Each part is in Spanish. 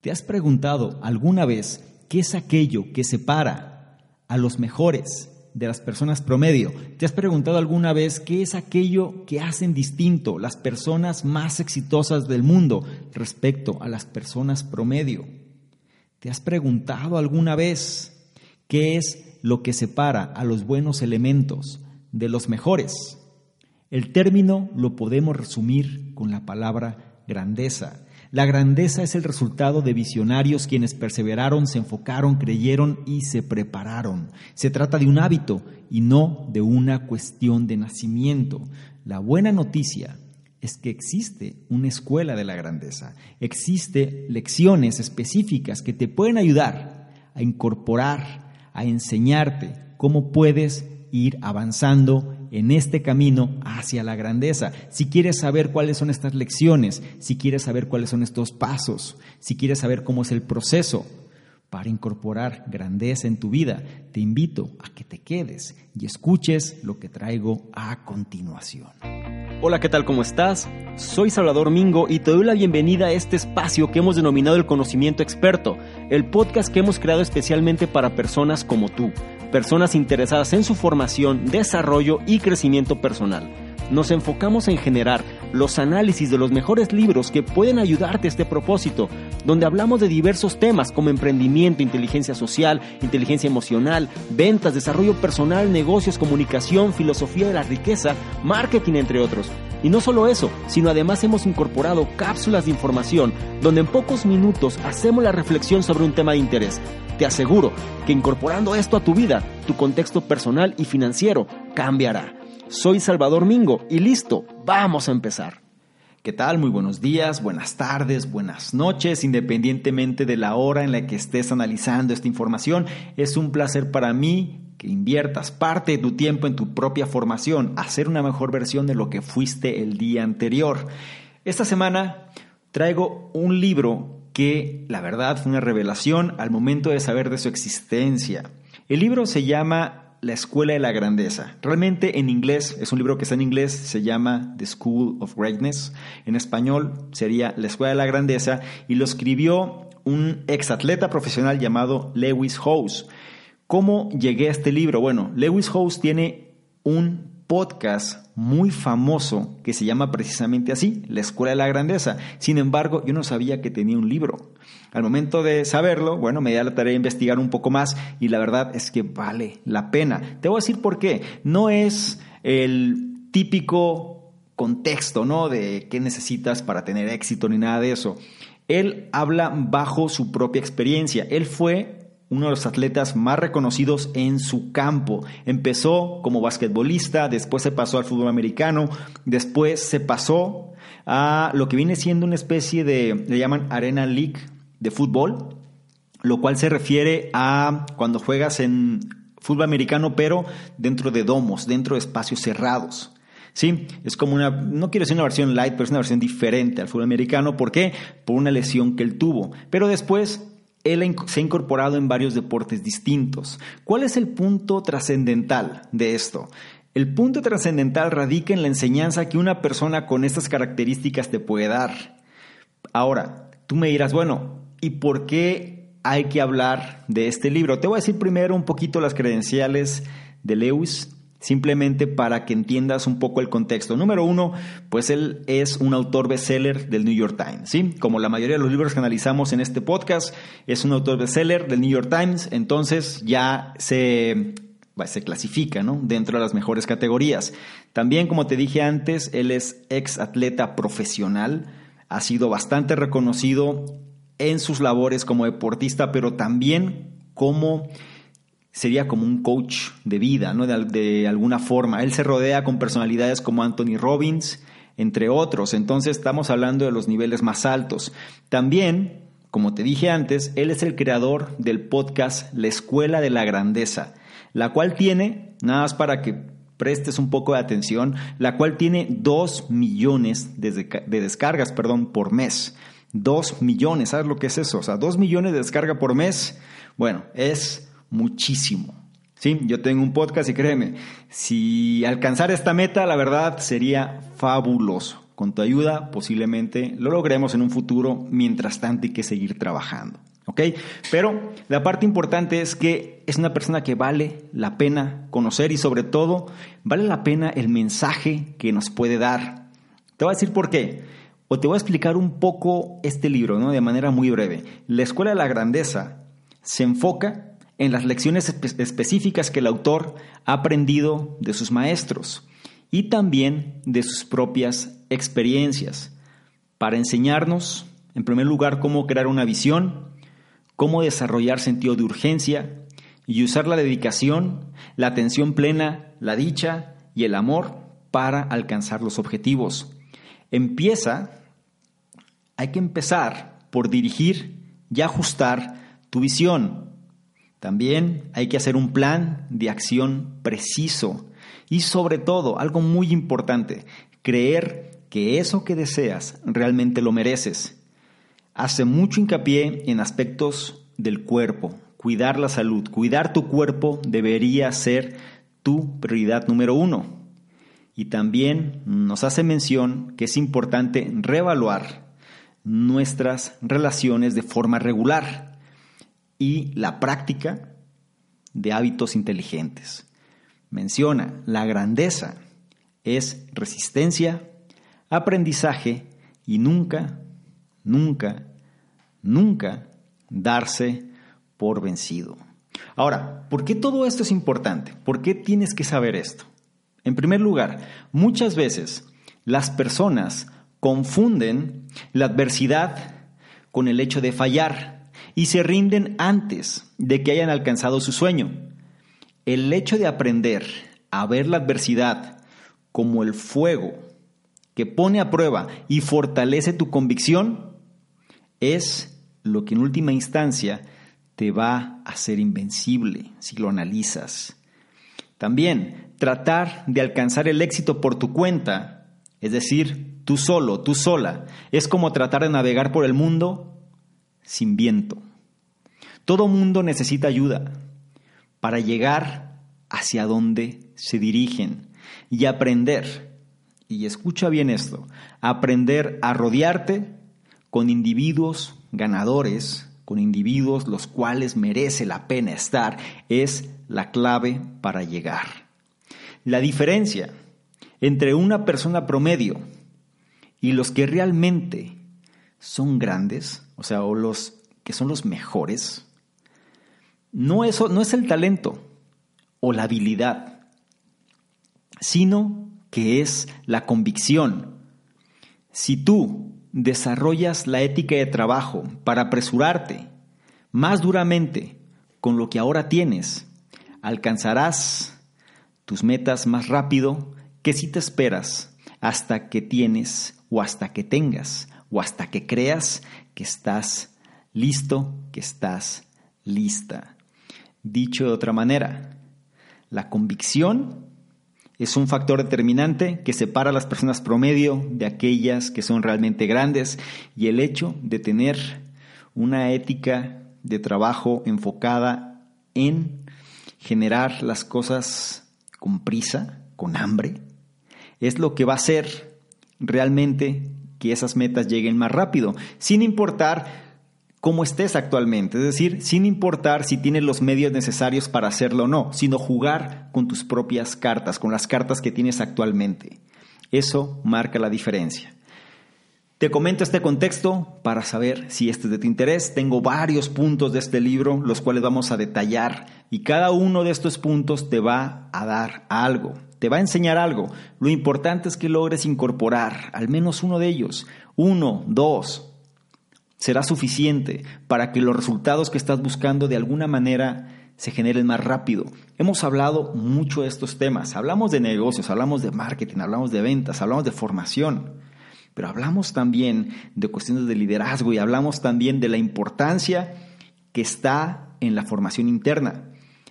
¿Te has preguntado alguna vez qué es aquello que separa a los mejores de las personas promedio? ¿Te has preguntado alguna vez qué es aquello que hacen distinto las personas más exitosas del mundo respecto a las personas promedio? ¿Te has preguntado alguna vez qué es lo que separa a los buenos elementos de los mejores? El término lo podemos resumir con la palabra grandeza. La grandeza es el resultado de visionarios quienes perseveraron, se enfocaron, creyeron y se prepararon. Se trata de un hábito y no de una cuestión de nacimiento. La buena noticia es que existe una escuela de la grandeza. Existe lecciones específicas que te pueden ayudar a incorporar, a enseñarte cómo puedes ir avanzando en este camino hacia la grandeza. Si quieres saber cuáles son estas lecciones, si quieres saber cuáles son estos pasos, si quieres saber cómo es el proceso para incorporar grandeza en tu vida, te invito a que te quedes y escuches lo que traigo a continuación. Hola, ¿qué tal? ¿Cómo estás? Soy Salvador Mingo y te doy la bienvenida a este espacio que hemos denominado el conocimiento experto, el podcast que hemos creado especialmente para personas como tú personas interesadas en su formación, desarrollo y crecimiento personal. Nos enfocamos en generar los análisis de los mejores libros que pueden ayudarte a este propósito, donde hablamos de diversos temas como emprendimiento, inteligencia social, inteligencia emocional, ventas, desarrollo personal, negocios, comunicación, filosofía de la riqueza, marketing, entre otros. Y no solo eso, sino además hemos incorporado cápsulas de información donde en pocos minutos hacemos la reflexión sobre un tema de interés. Te aseguro que incorporando esto a tu vida, tu contexto personal y financiero cambiará. Soy Salvador Mingo y listo, vamos a empezar. ¿Qué tal? Muy buenos días, buenas tardes, buenas noches, independientemente de la hora en la que estés analizando esta información. Es un placer para mí que inviertas parte de tu tiempo en tu propia formación, hacer una mejor versión de lo que fuiste el día anterior. Esta semana traigo un libro que la verdad fue una revelación al momento de saber de su existencia. El libro se llama La Escuela de la Grandeza. Realmente en inglés, es un libro que está en inglés, se llama The School of Greatness. En español sería La Escuela de la Grandeza y lo escribió un exatleta profesional llamado Lewis Howes. ¿Cómo llegué a este libro? Bueno, Lewis House tiene un podcast muy famoso que se llama precisamente así, La Escuela de la Grandeza. Sin embargo, yo no sabía que tenía un libro. Al momento de saberlo, bueno, me di la tarea de investigar un poco más y la verdad es que vale la pena. Te voy a decir por qué. No es el típico contexto, ¿no? De qué necesitas para tener éxito ni nada de eso. Él habla bajo su propia experiencia. Él fue uno de los atletas más reconocidos en su campo. Empezó como basquetbolista, después se pasó al fútbol americano, después se pasó a lo que viene siendo una especie de, le llaman Arena League de fútbol, lo cual se refiere a cuando juegas en fútbol americano, pero dentro de domos, dentro de espacios cerrados. Sí, es como una, no quiero decir una versión light, pero es una versión diferente al fútbol americano. ¿Por qué? Por una lesión que él tuvo. Pero después él se ha incorporado en varios deportes distintos. ¿Cuál es el punto trascendental de esto? El punto trascendental radica en la enseñanza que una persona con estas características te puede dar. Ahora, tú me dirás, bueno, ¿y por qué hay que hablar de este libro? Te voy a decir primero un poquito las credenciales de Lewis simplemente para que entiendas un poco el contexto. Número uno, pues él es un autor bestseller del New York Times, ¿sí? Como la mayoría de los libros que analizamos en este podcast, es un autor bestseller del New York Times, entonces ya se, se clasifica, ¿no? Dentro de las mejores categorías. También, como te dije antes, él es ex atleta profesional, ha sido bastante reconocido en sus labores como deportista, pero también como sería como un coach de vida, ¿no? De, alguna forma. Él se rodea con personalidades como Anthony Robbins, entre otros. Entonces estamos hablando de los niveles más altos. También, como te dije antes, él es el creador del podcast La Escuela de la Grandeza, la cual tiene, nada más para que prestes un poco de atención, la cual tiene 2 millones de, descargas perdón, por mes. 2 millones, ¿sabes lo que es eso? O sea, 2 millones de descarga por mes, bueno, es muchísimo. Sí, yo tengo un podcast y créeme, si alcanzar esta meta, la verdad sería fabuloso. Con tu ayuda posiblemente lo logremos en un futuro, mientras tanto hay que seguir trabajando. ¿Ok? Pero la parte importante es que es una persona que vale la pena conocer y sobre todo vale la pena el mensaje que nos puede dar. Te voy a decir por qué. O te voy a explicar un poco este libro, ¿no? De manera muy breve. La Escuela de la Grandeza se enfoca en las lecciones específicas que el autor ha aprendido de sus maestros y también de sus propias experiencias para enseñarnos, en primer lugar, cómo crear una visión, cómo desarrollar sentido de urgencia y usar la dedicación, la atención plena, la dicha y el amor para alcanzar los objetivos. Empieza, hay que empezar por dirigir y ajustar tu visión. También hay que hacer un plan de acción preciso y sobre todo, algo muy importante, creer que eso que deseas realmente lo mereces. Hace mucho hincapié en aspectos del cuerpo. Cuidar la salud, cuidar tu cuerpo debería ser tu prioridad número uno. Y también nos hace mención que es importante reevaluar nuestras relaciones de forma regular y la práctica de hábitos inteligentes menciona la grandeza es resistencia, aprendizaje y nunca, nunca, nunca darse por vencido. Ahora, ¿por qué todo esto es importante? ¿Por qué tienes que saber esto? En primer lugar, muchas veces las personas confunden la adversidad con el hecho de fallar y se rinden antes de que hayan alcanzado su sueño el hecho de aprender a ver la adversidad como el fuego que pone a prueba y fortalece tu convicción es lo que en última instancia te va a hacer invencible si lo analizas. También tratar de alcanzar el éxito por tu cuenta, es decir, tú solo, tú sola, es como tratar de navegar por el mundo sin viento. Todo mundo necesita ayuda para llegar hacia donde se dirigen y aprender, y escucha bien esto, aprender a rodearte con individuos ganadores, con individuos los cuales merece la pena estar, es la clave para llegar. La diferencia entre una persona promedio y los que realmente son grandes, o sea, o los que son los mejores, no, eso, no es el talento o la habilidad, sino que es la convicción. Si tú desarrollas la ética de trabajo para apresurarte más duramente con lo que ahora tienes, alcanzarás tus metas más rápido que si te esperas hasta que tienes o hasta que tengas o hasta que creas que estás listo, que estás lista. Dicho de otra manera, la convicción es un factor determinante que separa a las personas promedio de aquellas que son realmente grandes y el hecho de tener una ética de trabajo enfocada en generar las cosas con prisa, con hambre, es lo que va a hacer realmente que esas metas lleguen más rápido, sin importar como estés actualmente, es decir, sin importar si tienes los medios necesarios para hacerlo o no, sino jugar con tus propias cartas, con las cartas que tienes actualmente. Eso marca la diferencia. Te comento este contexto para saber si este es de tu interés. Tengo varios puntos de este libro, los cuales vamos a detallar y cada uno de estos puntos te va a dar algo, te va a enseñar algo. Lo importante es que logres incorporar al menos uno de ellos, uno, dos, será suficiente para que los resultados que estás buscando de alguna manera se generen más rápido. Hemos hablado mucho de estos temas. Hablamos de negocios, hablamos de marketing, hablamos de ventas, hablamos de formación. pero hablamos también de cuestiones de liderazgo y hablamos también de la importancia que está en la formación interna.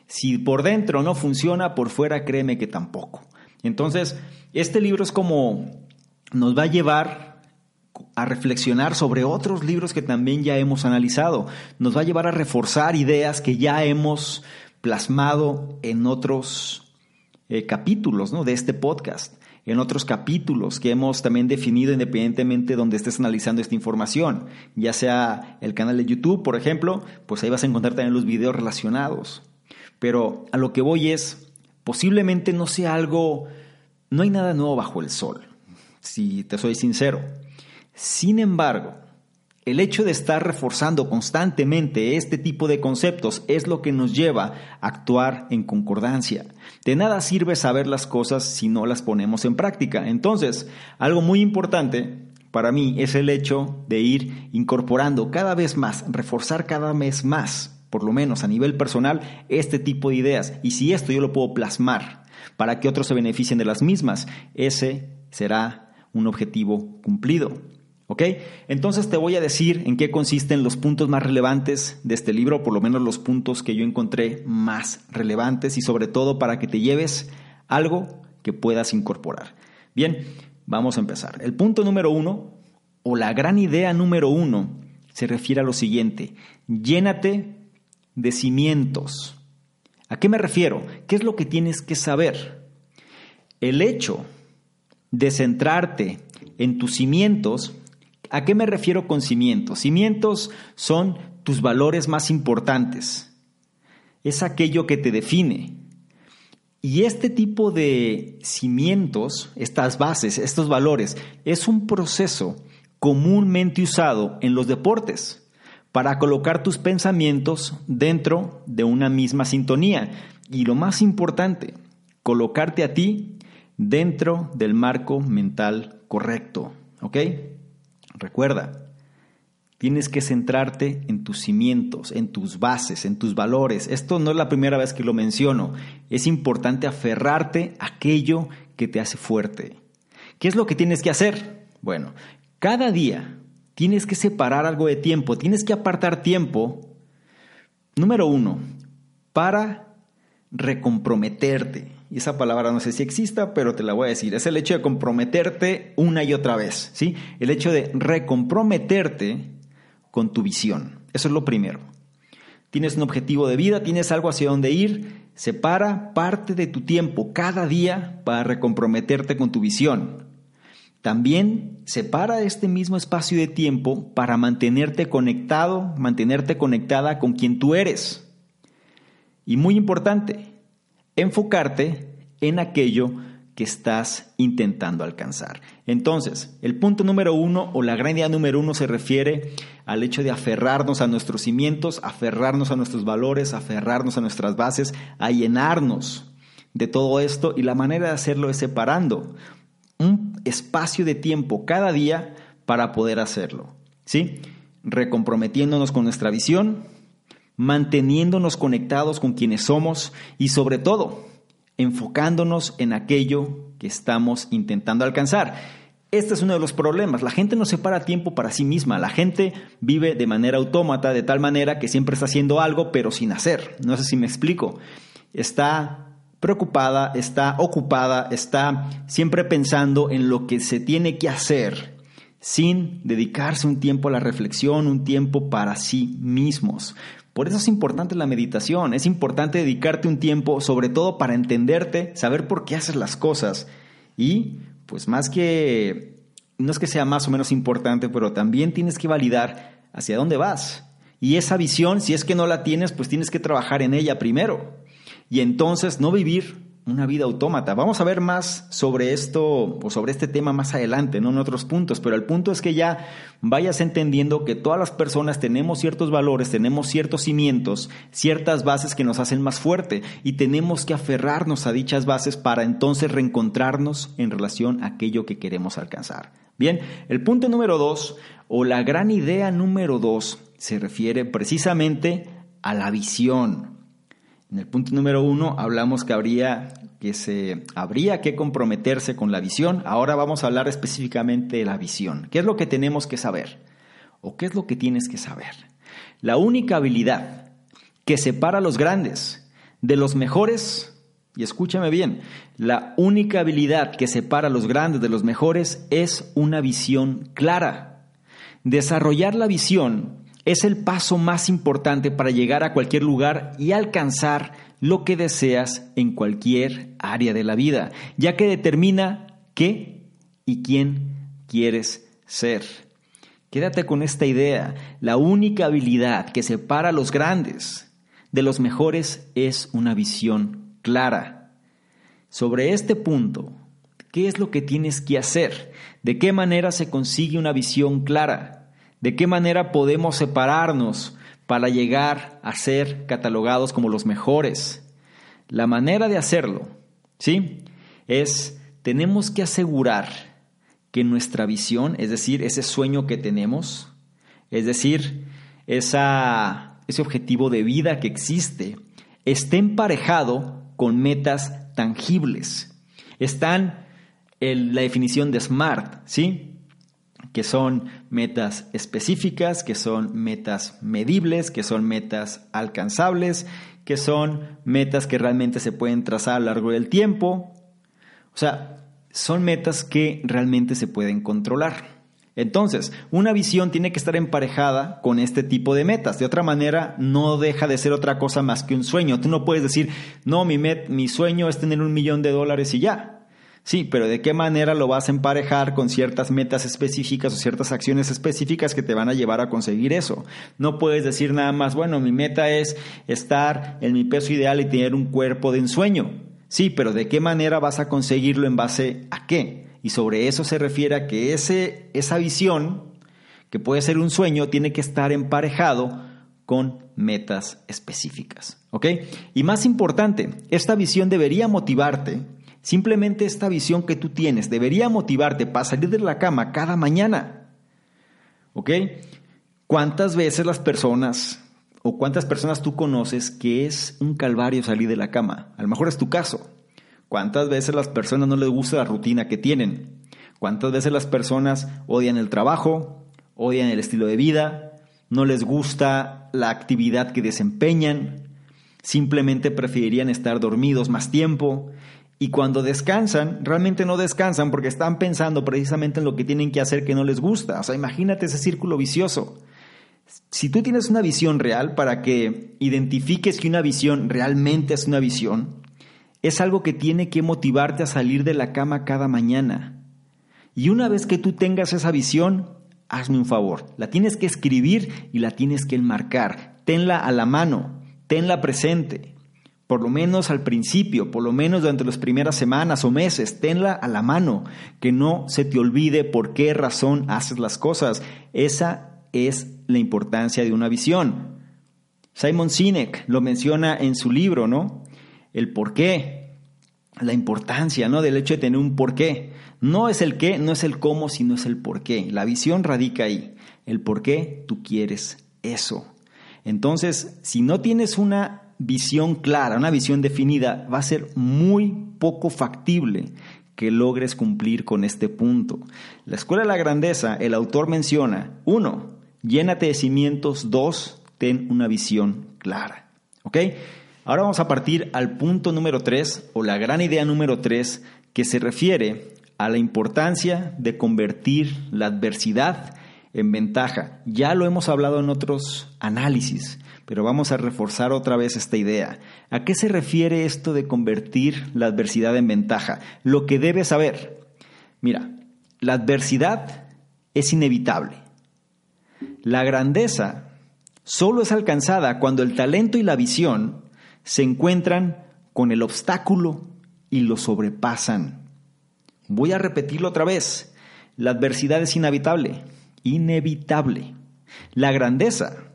Si por dentro no funciona, por fuera créeme que tampoco. Entonces, este libro es como nos va a llevar a reflexionar sobre otros libros que también ya hemos analizado. Nos va a llevar a reforzar ideas que ya hemos plasmado en otros eh, capítulos ¿no? de este podcast en otros capítulos que hemos también definido independientemente donde estés analizando esta información, ya sea el canal de YouTube, por ejemplo, pues ahí vas a encontrar también los videos relacionados. Pero a lo que voy es, posiblemente no sea algo, no hay nada nuevo bajo el sol, si te soy sincero. Sin embargo, el hecho de estar reforzando constantemente este tipo de conceptos es lo que nos lleva a actuar en concordancia. De nada sirve saber las cosas si no las ponemos en práctica. Entonces, algo muy importante para mí es el hecho de ir incorporando cada vez más, reforzar cada vez más, por lo menos a nivel personal, este tipo de ideas. Y si esto yo lo puedo plasmar para que otros se beneficien de las mismas, ese será un objetivo cumplido. ¿Ok? Entonces te voy a decir en qué consisten los puntos más relevantes de este libro, por lo menos los puntos que yo encontré más relevantes y sobre todo para que te lleves algo que puedas incorporar. Bien, vamos a empezar. El punto número uno, o la gran idea número uno, se refiere a lo siguiente, llénate de cimientos. ¿A qué me refiero? ¿Qué es lo que tienes que saber? El hecho de centrarte en tus cimientos ¿A qué me refiero con cimientos? Cimientos son tus valores más importantes. Es aquello que te define. Y este tipo de cimientos, estas bases, estos valores, es un proceso comúnmente usado en los deportes para colocar tus pensamientos dentro de una misma sintonía. Y lo más importante, colocarte a ti dentro del marco mental correcto. ¿Ok? Recuerda, tienes que centrarte en tus cimientos, en tus bases, en tus valores. Esto no es la primera vez que lo menciono. Es importante aferrarte a aquello que te hace fuerte. ¿Qué es lo que tienes que hacer? Bueno, cada día tienes que separar algo de tiempo, tienes que apartar tiempo, número uno, para recomprometerte y esa palabra no sé si exista, pero te la voy a decir, es el hecho de comprometerte una y otra vez, ¿sí? El hecho de recomprometerte con tu visión. Eso es lo primero. Tienes un objetivo de vida, tienes algo hacia dónde ir, separa parte de tu tiempo cada día para recomprometerte con tu visión. También separa este mismo espacio de tiempo para mantenerte conectado, mantenerte conectada con quien tú eres. Y muy importante, enfocarte en aquello que estás intentando alcanzar. Entonces, el punto número uno o la gran idea número uno se refiere al hecho de aferrarnos a nuestros cimientos, aferrarnos a nuestros valores, aferrarnos a nuestras bases, a llenarnos de todo esto y la manera de hacerlo es separando un espacio de tiempo cada día para poder hacerlo. ¿Sí? Recomprometiéndonos con nuestra visión, manteniéndonos conectados con quienes somos y sobre todo enfocándonos en aquello que estamos intentando alcanzar. Este es uno de los problemas. La gente no separa tiempo para sí misma. La gente vive de manera autómata, de tal manera que siempre está haciendo algo, pero sin hacer. No sé si me explico. Está preocupada, está ocupada, está siempre pensando en lo que se tiene que hacer, sin dedicarse un tiempo a la reflexión, un tiempo para sí mismos. Por eso es importante la meditación, es importante dedicarte un tiempo sobre todo para entenderte, saber por qué haces las cosas y pues más que, no es que sea más o menos importante, pero también tienes que validar hacia dónde vas. Y esa visión, si es que no la tienes, pues tienes que trabajar en ella primero. Y entonces no vivir una vida autómata. Vamos a ver más sobre esto o sobre este tema más adelante, no en otros puntos, pero el punto es que ya vayas entendiendo que todas las personas tenemos ciertos valores, tenemos ciertos cimientos, ciertas bases que nos hacen más fuerte y tenemos que aferrarnos a dichas bases para entonces reencontrarnos en relación a aquello que queremos alcanzar. Bien, el punto número dos o la gran idea número dos se refiere precisamente a la visión. En el punto número uno hablamos que habría que se habría que comprometerse con la visión. Ahora vamos a hablar específicamente de la visión. ¿Qué es lo que tenemos que saber? ¿O qué es lo que tienes que saber? La única habilidad que separa a los grandes de los mejores, y escúchame bien, la única habilidad que separa a los grandes de los mejores es una visión clara. Desarrollar la visión es el paso más importante para llegar a cualquier lugar y alcanzar lo que deseas en cualquier área de la vida, ya que determina qué y quién quieres ser. Quédate con esta idea. La única habilidad que separa a los grandes de los mejores es una visión clara. Sobre este punto, ¿qué es lo que tienes que hacer? ¿De qué manera se consigue una visión clara? ¿De qué manera podemos separarnos para llegar a ser catalogados como los mejores? La manera de hacerlo, ¿sí? Es, tenemos que asegurar que nuestra visión, es decir, ese sueño que tenemos, es decir, esa, ese objetivo de vida que existe, esté emparejado con metas tangibles. Están en la definición de SMART, ¿sí? Que son metas específicas, que son metas medibles, que son metas alcanzables, que son metas que realmente se pueden trazar a lo largo del tiempo. O sea, son metas que realmente se pueden controlar. Entonces, una visión tiene que estar emparejada con este tipo de metas. De otra manera, no deja de ser otra cosa más que un sueño. Tú no puedes decir, no, mi, mi sueño es tener un millón de dólares y ya. Sí, pero ¿de qué manera lo vas a emparejar con ciertas metas específicas o ciertas acciones específicas que te van a llevar a conseguir eso? No puedes decir nada más, bueno, mi meta es estar en mi peso ideal y tener un cuerpo de ensueño. Sí, pero ¿de qué manera vas a conseguirlo en base a qué? Y sobre eso se refiere a que ese, esa visión, que puede ser un sueño, tiene que estar emparejado con metas específicas. ¿Ok? Y más importante, esta visión debería motivarte, simplemente esta visión que tú tienes, debería motivarte para salir de la cama cada mañana. ¿Ok? ¿Cuántas veces las personas o cuántas personas tú conoces que es un calvario salir de la cama. A lo mejor es tu caso. ¿Cuántas veces las personas no les gusta la rutina que tienen? ¿Cuántas veces las personas odian el trabajo, odian el estilo de vida, no les gusta la actividad que desempeñan, simplemente preferirían estar dormidos más tiempo y cuando descansan, realmente no descansan porque están pensando precisamente en lo que tienen que hacer que no les gusta. O sea, imagínate ese círculo vicioso. Si tú tienes una visión real para que identifiques que una visión realmente es una visión, es algo que tiene que motivarte a salir de la cama cada mañana. Y una vez que tú tengas esa visión, hazme un favor, la tienes que escribir y la tienes que enmarcar. Tenla a la mano, tenla presente. Por lo menos al principio, por lo menos durante las primeras semanas o meses, tenla a la mano, que no se te olvide por qué razón haces las cosas. Esa es la importancia de una visión. Simon Sinek lo menciona en su libro, ¿no? El por qué, la importancia, ¿no? Del hecho de tener un por qué. No es el qué, no es el cómo, sino es el por qué. La visión radica ahí. El por qué tú quieres eso. Entonces, si no tienes una visión clara, una visión definida, va a ser muy poco factible que logres cumplir con este punto. La Escuela de la Grandeza, el autor menciona, uno, Llénate de cimientos. Dos, ten una visión clara. ¿Ok? Ahora vamos a partir al punto número tres, o la gran idea número tres, que se refiere a la importancia de convertir la adversidad en ventaja. Ya lo hemos hablado en otros análisis, pero vamos a reforzar otra vez esta idea. ¿A qué se refiere esto de convertir la adversidad en ventaja? Lo que debes saber. Mira, la adversidad es inevitable. La grandeza solo es alcanzada cuando el talento y la visión se encuentran con el obstáculo y lo sobrepasan. Voy a repetirlo otra vez. La adversidad es inevitable, inevitable. La grandeza,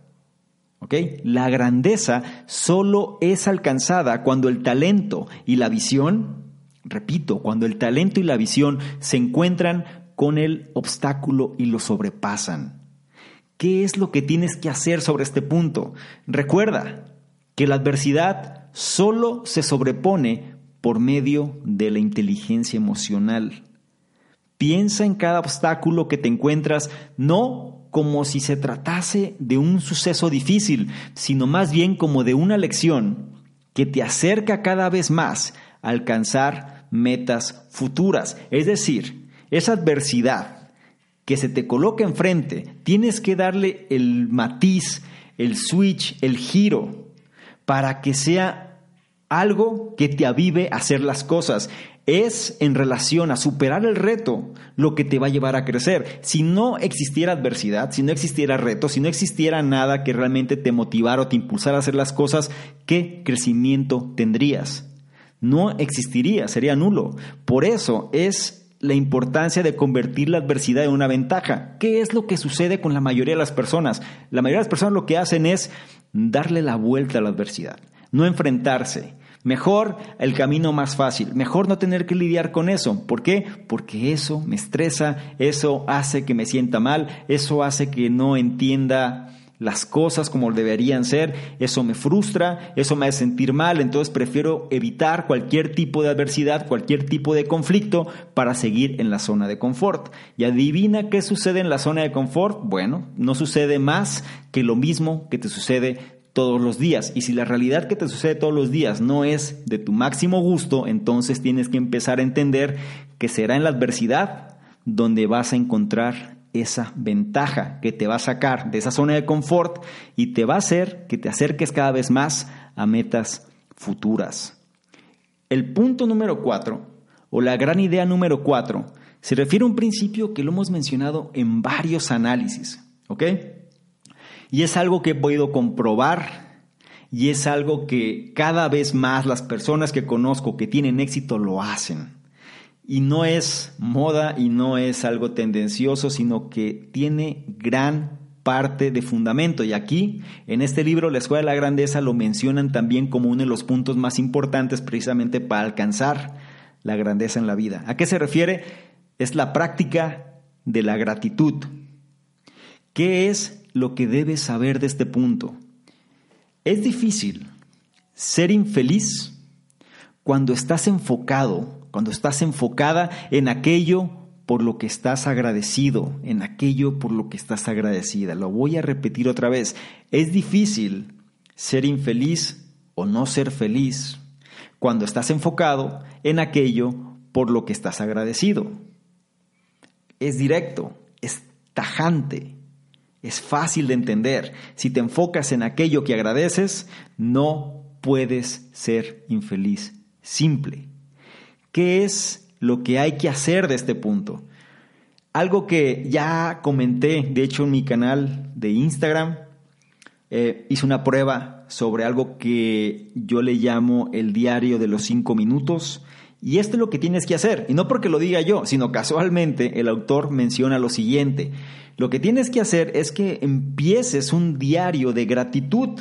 La grandeza solo es alcanzada cuando el talento y la visión, repito, cuando el talento y la visión se encuentran con el obstáculo y lo sobrepasan. ¿Qué es lo que tienes que hacer sobre este punto? Recuerda que la adversidad solo se sobrepone por medio de la inteligencia emocional. Piensa en cada obstáculo que te encuentras, no como si se tratase de un suceso difícil, sino más bien como de una lección que te acerca cada vez más a alcanzar metas futuras. Es decir, esa adversidad que se te coloca enfrente, tienes que darle el matiz, el switch, el giro, para que sea algo que te avive a hacer las cosas. Es en relación a superar el reto lo que te va a llevar a crecer. Si no existiera adversidad, si no existiera reto, si no existiera nada que realmente te motivara o te impulsara a hacer las cosas, ¿qué crecimiento tendrías? No existiría, sería nulo. Por eso es la importancia de convertir la adversidad en una ventaja. ¿Qué es lo que sucede con la mayoría de las personas? La mayoría de las personas lo que hacen es darle la vuelta a la adversidad, no enfrentarse. Mejor el camino más fácil, mejor no tener que lidiar con eso. ¿Por qué? Porque eso me estresa, eso hace que me sienta mal, eso hace que no entienda las cosas como deberían ser, eso me frustra, eso me hace sentir mal, entonces prefiero evitar cualquier tipo de adversidad, cualquier tipo de conflicto para seguir en la zona de confort. Y adivina qué sucede en la zona de confort. Bueno, no sucede más que lo mismo que te sucede todos los días. Y si la realidad que te sucede todos los días no es de tu máximo gusto, entonces tienes que empezar a entender que será en la adversidad donde vas a encontrar esa ventaja que te va a sacar de esa zona de confort y te va a hacer que te acerques cada vez más a metas futuras. El punto número cuatro, o la gran idea número cuatro, se refiere a un principio que lo hemos mencionado en varios análisis, ¿ok? Y es algo que he podido comprobar y es algo que cada vez más las personas que conozco que tienen éxito lo hacen. Y no es moda y no es algo tendencioso, sino que tiene gran parte de fundamento. Y aquí, en este libro, La Escuela de la Grandeza, lo mencionan también como uno de los puntos más importantes precisamente para alcanzar la grandeza en la vida. ¿A qué se refiere? Es la práctica de la gratitud. ¿Qué es lo que debes saber de este punto? Es difícil ser infeliz cuando estás enfocado cuando estás enfocada en aquello por lo que estás agradecido, en aquello por lo que estás agradecida. Lo voy a repetir otra vez. Es difícil ser infeliz o no ser feliz cuando estás enfocado en aquello por lo que estás agradecido. Es directo, es tajante, es fácil de entender. Si te enfocas en aquello que agradeces, no puedes ser infeliz. Simple. ¿Qué es lo que hay que hacer de este punto? Algo que ya comenté, de hecho, en mi canal de Instagram, eh, hice una prueba sobre algo que yo le llamo el diario de los cinco minutos. Y esto es lo que tienes que hacer. Y no porque lo diga yo, sino casualmente el autor menciona lo siguiente. Lo que tienes que hacer es que empieces un diario de gratitud.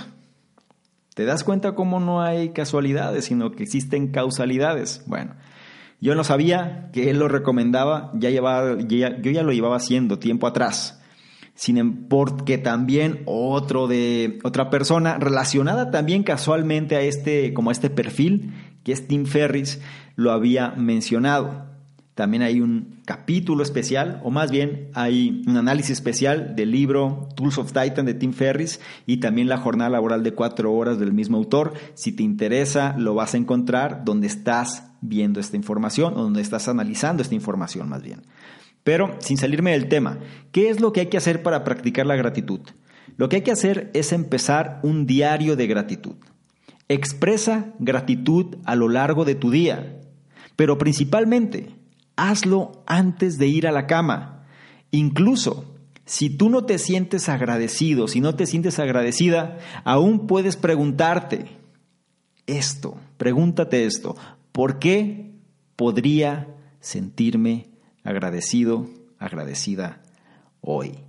¿Te das cuenta cómo no hay casualidades, sino que existen causalidades? Bueno, yo no sabía que él lo recomendaba, ya llevaba, yo ya lo llevaba haciendo tiempo atrás. Sin em, porque también otro de otra persona relacionada también casualmente a este como a este perfil, que es Tim Ferris, lo había mencionado. También hay un capítulo especial, o más bien hay un análisis especial del libro Tools of Titan de Tim Ferris y también la jornada laboral de cuatro horas del mismo autor. Si te interesa, lo vas a encontrar donde estás viendo esta información o donde estás analizando esta información más bien. Pero sin salirme del tema, ¿qué es lo que hay que hacer para practicar la gratitud? Lo que hay que hacer es empezar un diario de gratitud. Expresa gratitud a lo largo de tu día, pero principalmente hazlo antes de ir a la cama. Incluso si tú no te sientes agradecido, si no te sientes agradecida, aún puedes preguntarte esto, pregúntate esto, ¿por qué podría sentirme agradecido, agradecida hoy?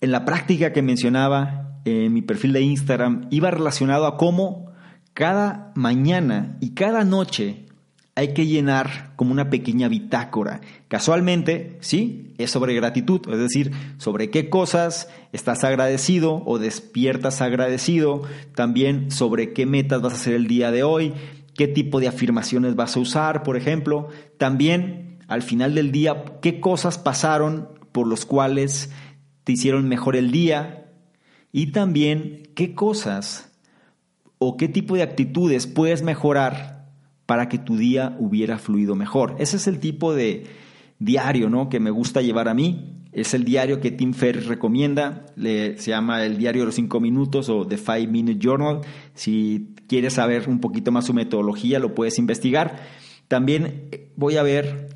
En la práctica que mencionaba en mi perfil de Instagram, iba relacionado a cómo cada mañana y cada noche hay que llenar como una pequeña bitácora. Casualmente, sí, es sobre gratitud, es decir, sobre qué cosas estás agradecido o despiertas agradecido, también sobre qué metas vas a hacer el día de hoy, qué tipo de afirmaciones vas a usar, por ejemplo. También, al final del día, qué cosas pasaron por los cuales te hicieron mejor el día. Y también, qué cosas o qué tipo de actitudes puedes mejorar para que tu día hubiera fluido mejor. Ese es el tipo de diario ¿no? que me gusta llevar a mí. Es el diario que Tim Ferriss recomienda, se llama el diario de los cinco minutos o The Five Minute Journal. Si quieres saber un poquito más su metodología, lo puedes investigar. También eh, voy a ver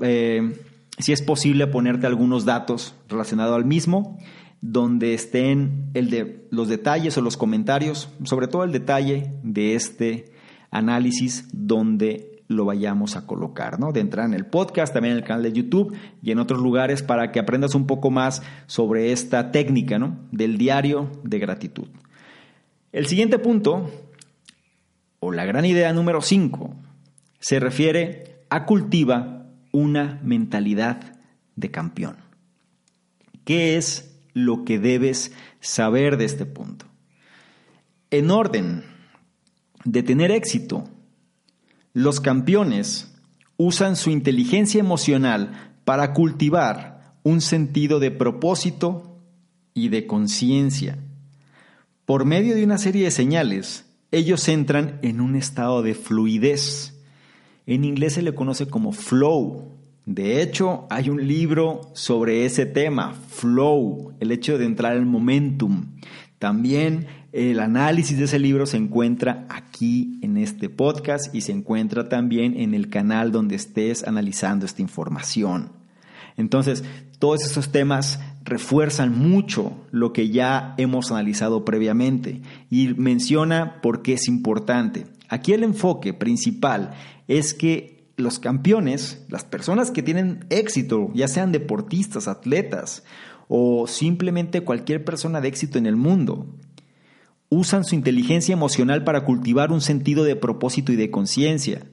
eh, si es posible ponerte algunos datos relacionados al mismo, donde estén los detalles o los comentarios, sobre todo el detalle de este análisis, donde lo vayamos a colocar, ¿no? De entrar en el podcast, también en el canal de YouTube y en otros lugares para que aprendas un poco más sobre esta técnica, ¿no? Del diario de gratitud. El siguiente punto, o la gran idea número 5, se refiere a cultiva una mentalidad de campeón. ¿Qué es lo que debes saber de este punto? En orden de tener éxito, los campeones usan su inteligencia emocional para cultivar un sentido de propósito y de conciencia. Por medio de una serie de señales, ellos entran en un estado de fluidez. En inglés se le conoce como flow. De hecho, hay un libro sobre ese tema, flow, el hecho de entrar en momentum. También el análisis de ese libro se encuentra aquí en este podcast y se encuentra también en el canal donde estés analizando esta información. Entonces, todos estos temas refuerzan mucho lo que ya hemos analizado previamente y menciona por qué es importante. Aquí el enfoque principal es que los campeones, las personas que tienen éxito, ya sean deportistas, atletas o simplemente cualquier persona de éxito en el mundo, usan su inteligencia emocional para cultivar un sentido de propósito y de conciencia.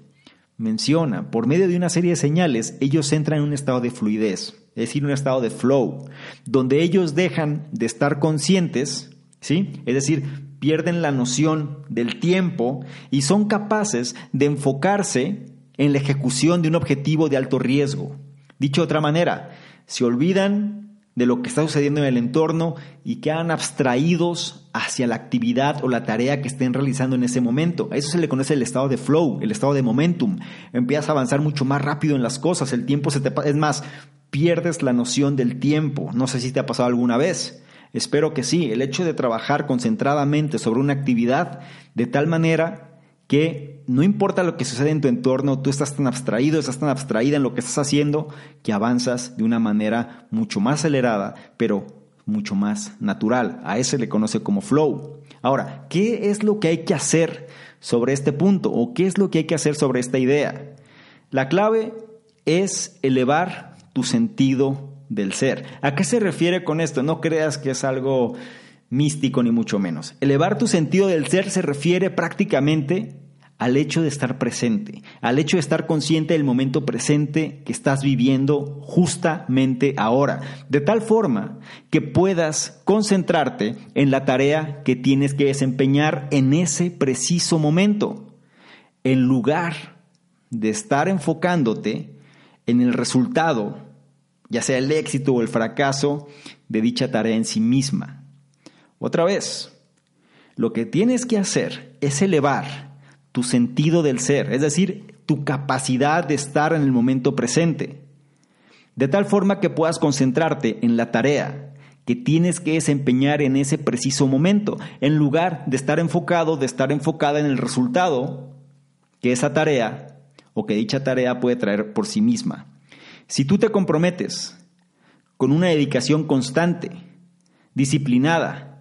Menciona, por medio de una serie de señales, ellos entran en un estado de fluidez, es decir, un estado de flow, donde ellos dejan de estar conscientes, ¿sí? Es decir, pierden la noción del tiempo y son capaces de enfocarse en la ejecución de un objetivo de alto riesgo. Dicho de otra manera, se olvidan de lo que está sucediendo en el entorno y quedan abstraídos hacia la actividad o la tarea que estén realizando en ese momento. A eso se le conoce el estado de flow, el estado de momentum. Empiezas a avanzar mucho más rápido en las cosas, el tiempo se te es más, pierdes la noción del tiempo. No sé si te ha pasado alguna vez. Espero que sí, el hecho de trabajar concentradamente sobre una actividad de tal manera que no importa lo que sucede en tu entorno, tú estás tan abstraído, estás tan abstraída en lo que estás haciendo, que avanzas de una manera mucho más acelerada, pero mucho más natural. A ese le conoce como flow. Ahora, ¿qué es lo que hay que hacer sobre este punto o qué es lo que hay que hacer sobre esta idea? La clave es elevar tu sentido del ser. ¿A qué se refiere con esto? No creas que es algo místico ni mucho menos. Elevar tu sentido del ser se refiere prácticamente al hecho de estar presente, al hecho de estar consciente del momento presente que estás viviendo justamente ahora, de tal forma que puedas concentrarte en la tarea que tienes que desempeñar en ese preciso momento, en lugar de estar enfocándote en el resultado, ya sea el éxito o el fracaso de dicha tarea en sí misma. Otra vez, lo que tienes que hacer es elevar tu sentido del ser, es decir, tu capacidad de estar en el momento presente, de tal forma que puedas concentrarte en la tarea que tienes que desempeñar en ese preciso momento, en lugar de estar enfocado, de estar enfocada en el resultado que esa tarea o que dicha tarea puede traer por sí misma. Si tú te comprometes con una dedicación constante, disciplinada,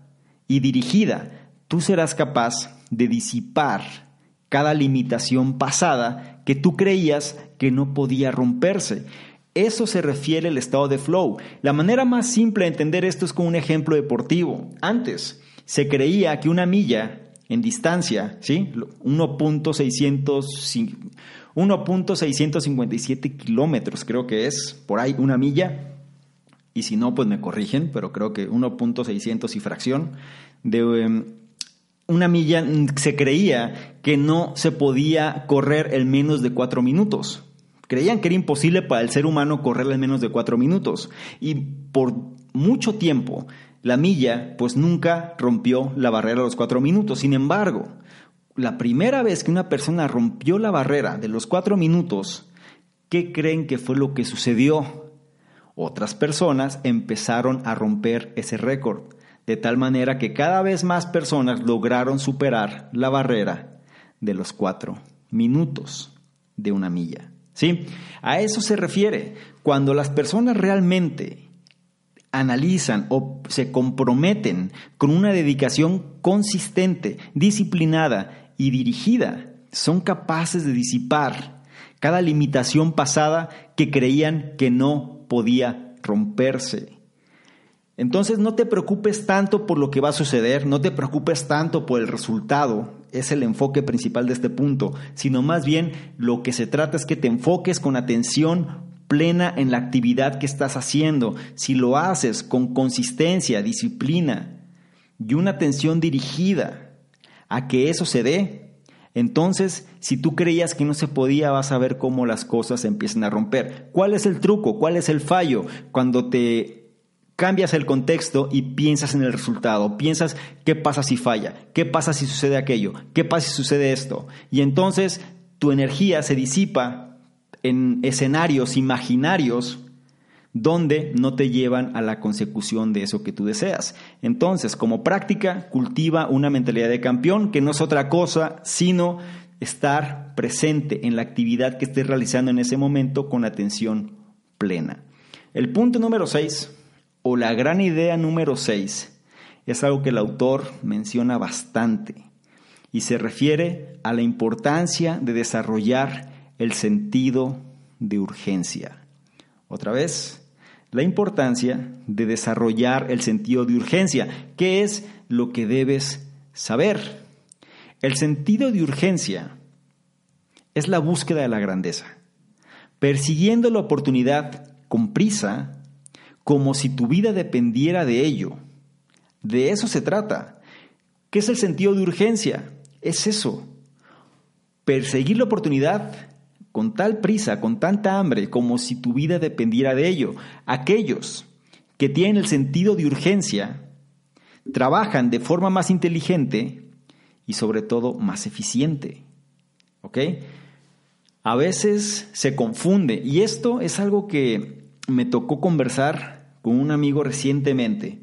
y dirigida, tú serás capaz de disipar cada limitación pasada que tú creías que no podía romperse. Eso se refiere al estado de flow. La manera más simple de entender esto es con un ejemplo deportivo. Antes se creía que una milla en distancia, ¿sí? 1.657 kilómetros, creo que es por ahí una milla, y si no, pues me corrigen, pero creo que 1.600 y fracción, de, em, una milla se creía que no se podía correr en menos de cuatro minutos. Creían que era imposible para el ser humano correr en menos de cuatro minutos. Y por mucho tiempo la milla pues nunca rompió la barrera de los cuatro minutos. Sin embargo, la primera vez que una persona rompió la barrera de los cuatro minutos, ¿qué creen que fue lo que sucedió? Otras personas empezaron a romper ese récord, de tal manera que cada vez más personas lograron superar la barrera de los cuatro minutos de una milla. ¿Sí? A eso se refiere. Cuando las personas realmente analizan o se comprometen con una dedicación consistente, disciplinada y dirigida, son capaces de disipar cada limitación pasada que creían que no podía romperse. Entonces no te preocupes tanto por lo que va a suceder, no te preocupes tanto por el resultado, es el enfoque principal de este punto, sino más bien lo que se trata es que te enfoques con atención plena en la actividad que estás haciendo, si lo haces con consistencia, disciplina y una atención dirigida a que eso se dé, entonces si tú creías que no se podía, vas a ver cómo las cosas empiezan a romper. ¿Cuál es el truco? ¿Cuál es el fallo? Cuando te cambias el contexto y piensas en el resultado, piensas qué pasa si falla, qué pasa si sucede aquello, qué pasa si sucede esto. Y entonces tu energía se disipa en escenarios imaginarios donde no te llevan a la consecución de eso que tú deseas. Entonces, como práctica, cultiva una mentalidad de campeón que no es otra cosa sino estar presente en la actividad que estés realizando en ese momento con atención plena. El punto número 6, o la gran idea número 6, es algo que el autor menciona bastante y se refiere a la importancia de desarrollar el sentido de urgencia. Otra vez, la importancia de desarrollar el sentido de urgencia. ¿Qué es lo que debes saber? El sentido de urgencia es la búsqueda de la grandeza, persiguiendo la oportunidad con prisa, como si tu vida dependiera de ello. De eso se trata. ¿Qué es el sentido de urgencia? Es eso. Perseguir la oportunidad con tal prisa, con tanta hambre, como si tu vida dependiera de ello. Aquellos que tienen el sentido de urgencia trabajan de forma más inteligente y sobre todo más eficiente. ¿Ok? A veces se confunde y esto es algo que me tocó conversar con un amigo recientemente,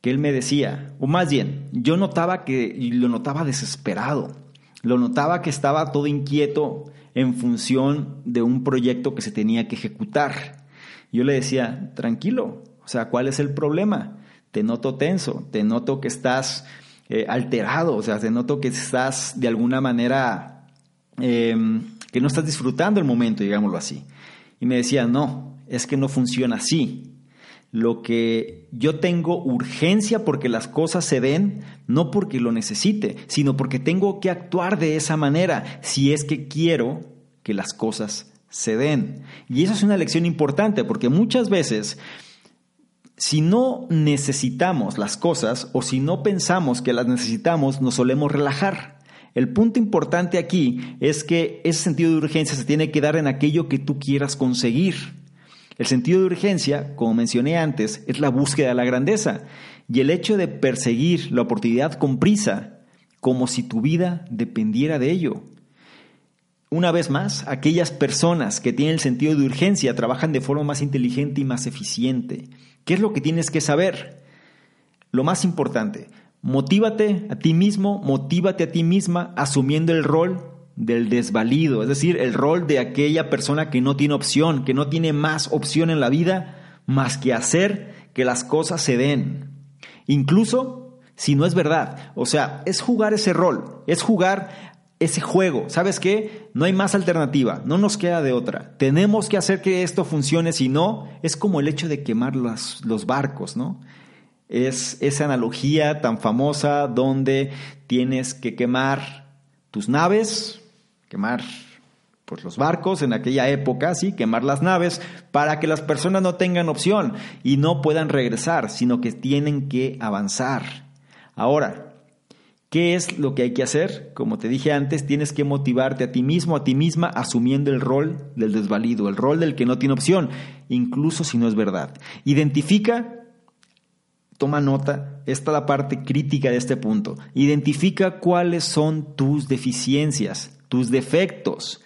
que él me decía, o más bien, yo notaba que, lo notaba desesperado, lo notaba que estaba todo inquieto en función de un proyecto que se tenía que ejecutar. Yo le decía, tranquilo, o sea, ¿cuál es el problema? Te noto tenso, te noto que estás eh, alterado, o sea, te noto que estás de alguna manera, em, que no estás disfrutando el momento, digámoslo así. Y me decía, no, es que no funciona así. Lo que yo tengo urgencia porque las cosas se den, no porque lo necesite, sino porque tengo que actuar de esa manera si es que quiero que las cosas se den. Y eso es una lección importante porque muchas veces si no necesitamos las cosas o si no pensamos que las necesitamos, nos solemos relajar. El punto importante aquí es que ese sentido de urgencia se tiene que dar en aquello que tú quieras conseguir. El sentido de urgencia, como mencioné antes, es la búsqueda de la grandeza y el hecho de perseguir la oportunidad con prisa, como si tu vida dependiera de ello. Una vez más, aquellas personas que tienen el sentido de urgencia trabajan de forma más inteligente y más eficiente. ¿Qué es lo que tienes que saber? Lo más importante, motívate a ti mismo, motívate a ti misma asumiendo el rol del desvalido, es decir, el rol de aquella persona que no tiene opción, que no tiene más opción en la vida más que hacer que las cosas se den. Incluso si no es verdad. O sea, es jugar ese rol, es jugar ese juego. ¿Sabes qué? No hay más alternativa, no nos queda de otra. Tenemos que hacer que esto funcione, si no, es como el hecho de quemar los, barcos, ¿no? Es esa analogía tan famosa donde tienes que quemar tus naves, quemar pues, los barcos en aquella época, sí, quemar las naves, para que las personas no tengan opción y no puedan regresar, sino que tienen que avanzar. Ahora, ¿Qué es lo que hay que hacer? Como te dije antes, tienes que motivarte a ti mismo, a ti misma, asumiendo el rol del desvalido, el rol del que no tiene opción, incluso si no es verdad. Identifica, toma nota, esta es la parte crítica de este punto. Identifica cuáles son tus deficiencias, tus defectos.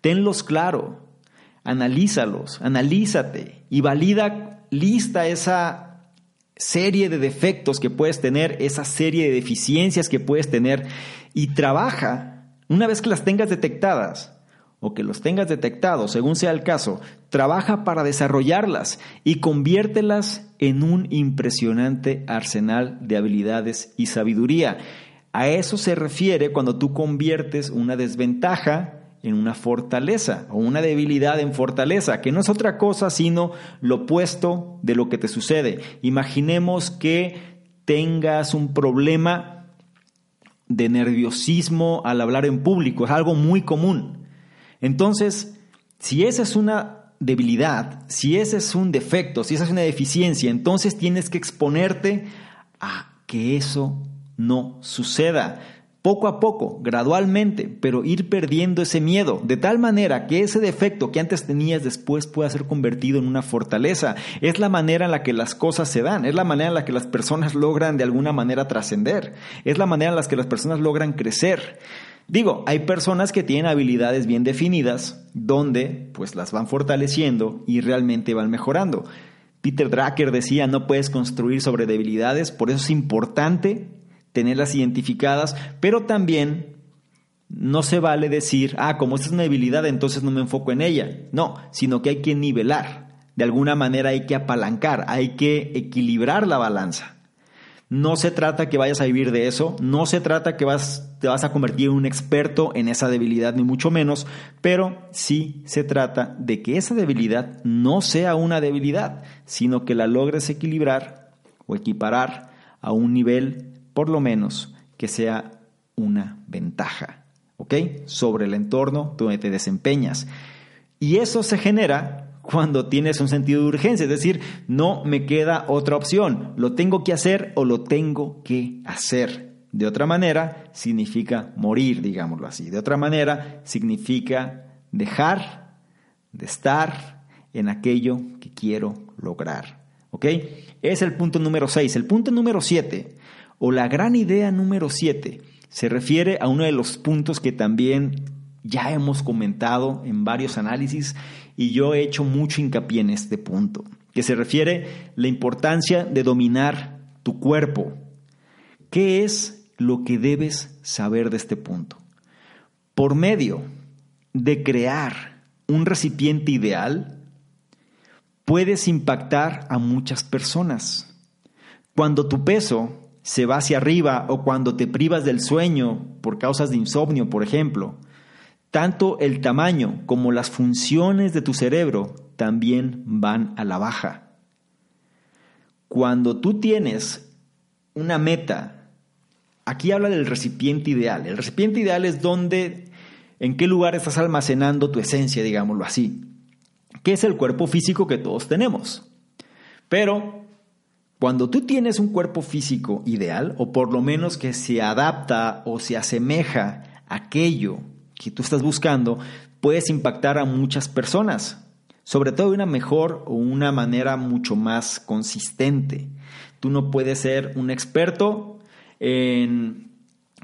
Tenlos claro, analízalos, analízate y valida, lista esa serie de defectos que puedes tener, esa serie de deficiencias que puedes tener y trabaja, una vez que las tengas detectadas o que los tengas detectados, según sea el caso, trabaja para desarrollarlas y conviértelas en un impresionante arsenal de habilidades y sabiduría. A eso se refiere cuando tú conviertes una desventaja en una fortaleza o una debilidad en fortaleza, que no es otra cosa sino lo opuesto de lo que te sucede. Imaginemos que tengas un problema de nerviosismo al hablar en público, es algo muy común. Entonces, si esa es una debilidad, si ese es un defecto, si esa es una deficiencia, entonces tienes que exponerte a que eso no suceda poco a poco, gradualmente, pero ir perdiendo ese miedo, de tal manera que ese defecto que antes tenías después pueda ser convertido en una fortaleza. Es la manera en la que las cosas se dan, es la manera en la que las personas logran de alguna manera trascender, es la manera en la que las personas logran crecer. Digo, hay personas que tienen habilidades bien definidas, donde pues las van fortaleciendo y realmente van mejorando. Peter Drucker decía, no puedes construir sobre debilidades, por eso es importante tenerlas identificadas, pero también no se vale decir, ah, como esta es una debilidad, entonces no me enfoco en ella. No, sino que hay que nivelar. De alguna manera hay que apalancar, hay que equilibrar la balanza. No se trata que vayas a vivir de eso, no se trata que vas, te vas a convertir en un experto en esa debilidad, ni mucho menos, pero sí se trata de que esa debilidad no sea una debilidad, sino que la logres equilibrar o equiparar a un nivel por lo menos que sea una ventaja, ¿ok? Sobre el entorno donde te desempeñas. Y eso se genera cuando tienes un sentido de urgencia, es decir, no me queda otra opción, lo tengo que hacer o lo tengo que hacer. De otra manera, significa morir, digámoslo así. De otra manera, significa dejar de estar en aquello que quiero lograr. ¿Ok? Es el punto número 6. El punto número 7 o la gran idea número 7 se refiere a uno de los puntos que también ya hemos comentado en varios análisis y yo he hecho mucho hincapié en este punto, que se refiere a la importancia de dominar tu cuerpo. ¿Qué es lo que debes saber de este punto? Por medio de crear un recipiente ideal, puedes impactar a muchas personas. Cuando tu peso se va hacia arriba o cuando te privas del sueño por causas de insomnio, por ejemplo. Tanto el tamaño como las funciones de tu cerebro también van a la baja. Cuando tú tienes una meta, aquí habla del recipiente ideal. El recipiente ideal es donde, en qué lugar estás almacenando tu esencia, digámoslo así, que es el cuerpo físico que todos tenemos. Pero cuando tú tienes un cuerpo físico ideal, o por lo menos que se adapta o se asemeja a aquello que tú estás buscando, puedes impactar a muchas personas, sobre todo de una mejor o una manera mucho más consistente. Tú no puedes ser un experto en,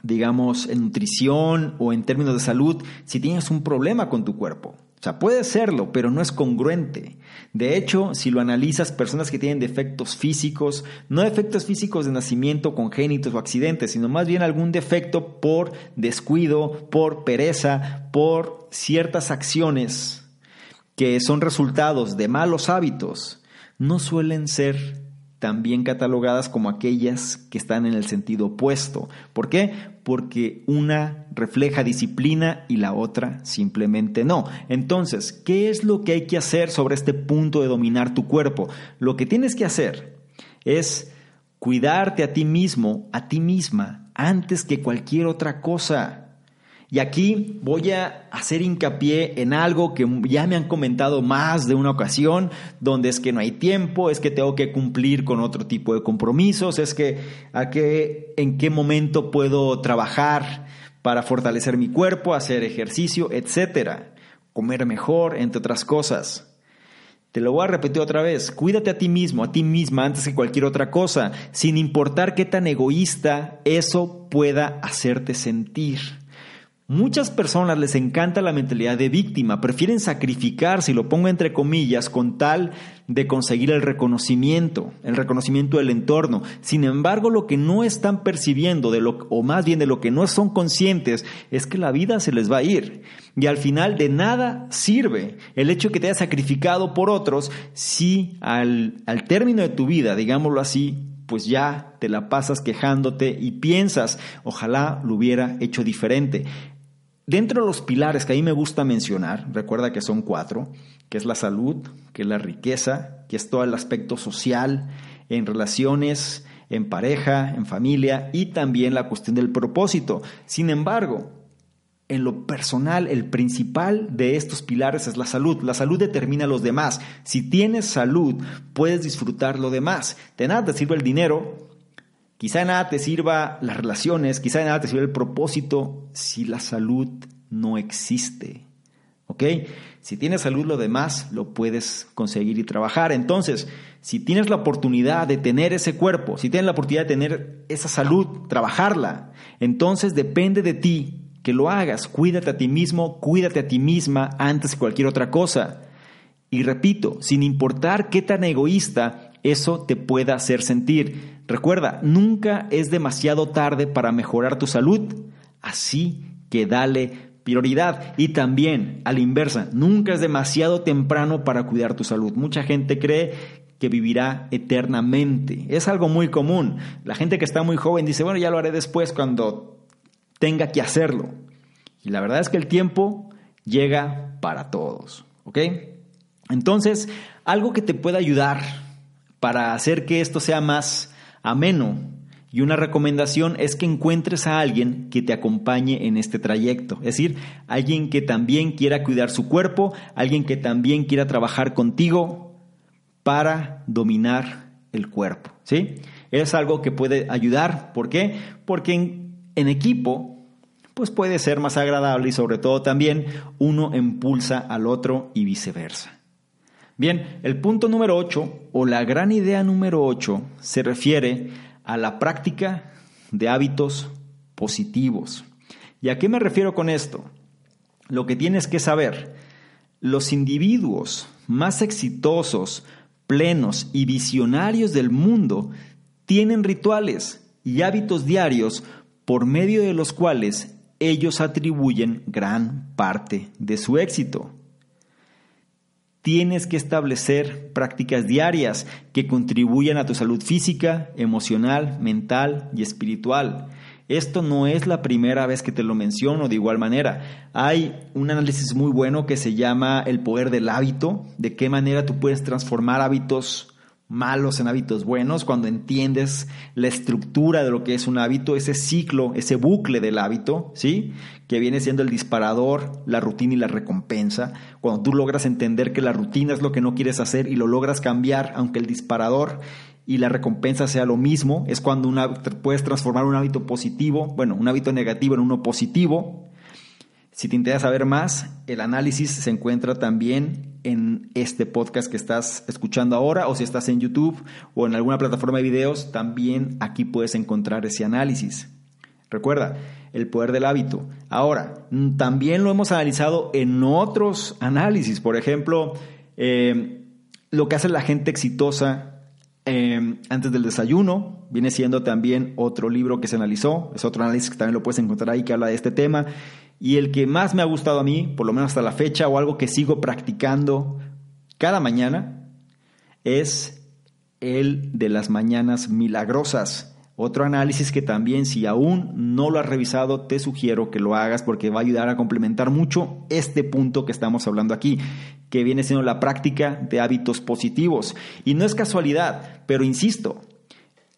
digamos, en nutrición o en términos de salud si tienes un problema con tu cuerpo. Sea, puede serlo, pero no es congruente. De hecho, si lo analizas, personas que tienen defectos físicos, no defectos físicos de nacimiento, congénitos o accidentes, sino más bien algún defecto por descuido, por pereza, por ciertas acciones que son resultados de malos hábitos, no suelen ser también catalogadas como aquellas que están en el sentido opuesto. ¿Por qué? Porque una refleja disciplina y la otra simplemente no. Entonces, ¿qué es lo que hay que hacer sobre este punto de dominar tu cuerpo? Lo que tienes que hacer es cuidarte a ti mismo, a ti misma, antes que cualquier otra cosa. Y aquí voy a hacer hincapié en algo que ya me han comentado más de una ocasión, donde es que no hay tiempo, es que tengo que cumplir con otro tipo de compromisos, es que a qué, en qué momento puedo trabajar para fortalecer mi cuerpo, hacer ejercicio, etcétera, comer mejor, entre otras cosas. Te lo voy a repetir otra vez, cuídate a ti mismo, a ti misma antes que cualquier otra cosa, sin importar qué tan egoísta eso pueda hacerte sentir. Muchas personas les encanta la mentalidad de víctima, prefieren sacrificarse, y lo pongo entre comillas, con tal de conseguir el reconocimiento, el reconocimiento del entorno. Sin embargo, lo que no están percibiendo, de lo, o más bien de lo que no son conscientes, es que la vida se les va a ir. Y al final de nada sirve el hecho de que te hayas sacrificado por otros si al, al término de tu vida, digámoslo así, pues ya te la pasas quejándote y piensas, ojalá lo hubiera hecho diferente. Dentro de los pilares que a mí me gusta mencionar, recuerda que son cuatro, que es la salud, que es la riqueza, que es todo el aspecto social, en relaciones, en pareja, en familia y también la cuestión del propósito. Sin embargo, en lo personal, el principal de estos pilares es la salud. La salud determina a los demás. Si tienes salud, puedes disfrutar lo demás. De nada te sirve el dinero, Quizá de nada te sirva las relaciones, quizá de nada te sirva el propósito si la salud no existe. ¿Ok? Si tienes salud, lo demás lo puedes conseguir y trabajar. Entonces, si tienes la oportunidad de tener ese cuerpo, si tienes la oportunidad de tener esa salud, trabajarla, entonces depende de ti que lo hagas. Cuídate a ti mismo, cuídate a ti misma antes que cualquier otra cosa. Y repito, sin importar qué tan egoísta eso te pueda hacer sentir. Recuerda, nunca es demasiado tarde para mejorar tu salud, así que dale prioridad. Y también, a la inversa, nunca es demasiado temprano para cuidar tu salud. Mucha gente cree que vivirá eternamente. Es algo muy común. La gente que está muy joven dice, bueno, ya lo haré después cuando tenga que hacerlo. Y la verdad es que el tiempo llega para todos. ¿Ok? Entonces, algo que te pueda ayudar para hacer que esto sea más ameno. Y una recomendación es que encuentres a alguien que te acompañe en este trayecto, es decir, alguien que también quiera cuidar su cuerpo, alguien que también quiera trabajar contigo para dominar el cuerpo, ¿sí? Es algo que puede ayudar, ¿por qué? Porque en, equipo pues puede ser más agradable y sobre todo también uno impulsa al otro y viceversa. Bien, el punto número 8 o la gran idea número 8 se refiere a la práctica de hábitos positivos. ¿Y a qué me refiero con esto? Lo que tienes que saber, los individuos más exitosos, plenos y visionarios del mundo tienen rituales y hábitos diarios por medio de los cuales ellos atribuyen gran parte de su éxito. Tienes que establecer prácticas diarias que contribuyan a tu salud física, emocional, mental y espiritual. Esto no es la primera vez que te lo menciono de igual manera. Hay un análisis muy bueno que se llama el poder del hábito, de qué manera tú puedes transformar hábitos malos en hábitos buenos, cuando entiendes la estructura de lo que es un hábito, ese ciclo, ese bucle del hábito, ¿sí? Que viene siendo el disparador, la rutina y la recompensa. Cuando tú logras entender que la rutina es lo que no quieres hacer y lo logras cambiar, aunque el disparador y la recompensa sea lo mismo, es cuando una, puedes transformar un hábito positivo, bueno, un hábito negativo en uno positivo. Si te interesa saber más, el análisis se encuentra también en este podcast que estás escuchando ahora o si estás en YouTube o en alguna plataforma de videos, también aquí puedes encontrar ese análisis. Recuerda, el poder del hábito. Ahora, mm, también lo hemos analizado en otros análisis, por ejemplo, eh, lo que hace la gente exitosa eh, antes del desayuno, viene siendo también otro libro que se analizó, es otro análisis que también lo puedes encontrar ahí que habla de este tema. Y el que más me ha gustado a mí, por lo menos hasta la fecha, o algo que sigo practicando cada mañana, es el de las mañanas milagrosas. Otro análisis que también si aún no lo has revisado, te sugiero que lo hagas porque va a ayudar a complementar mucho este punto que estamos hablando aquí, que viene siendo la práctica de hábitos positivos. Y no es casualidad, pero insisto,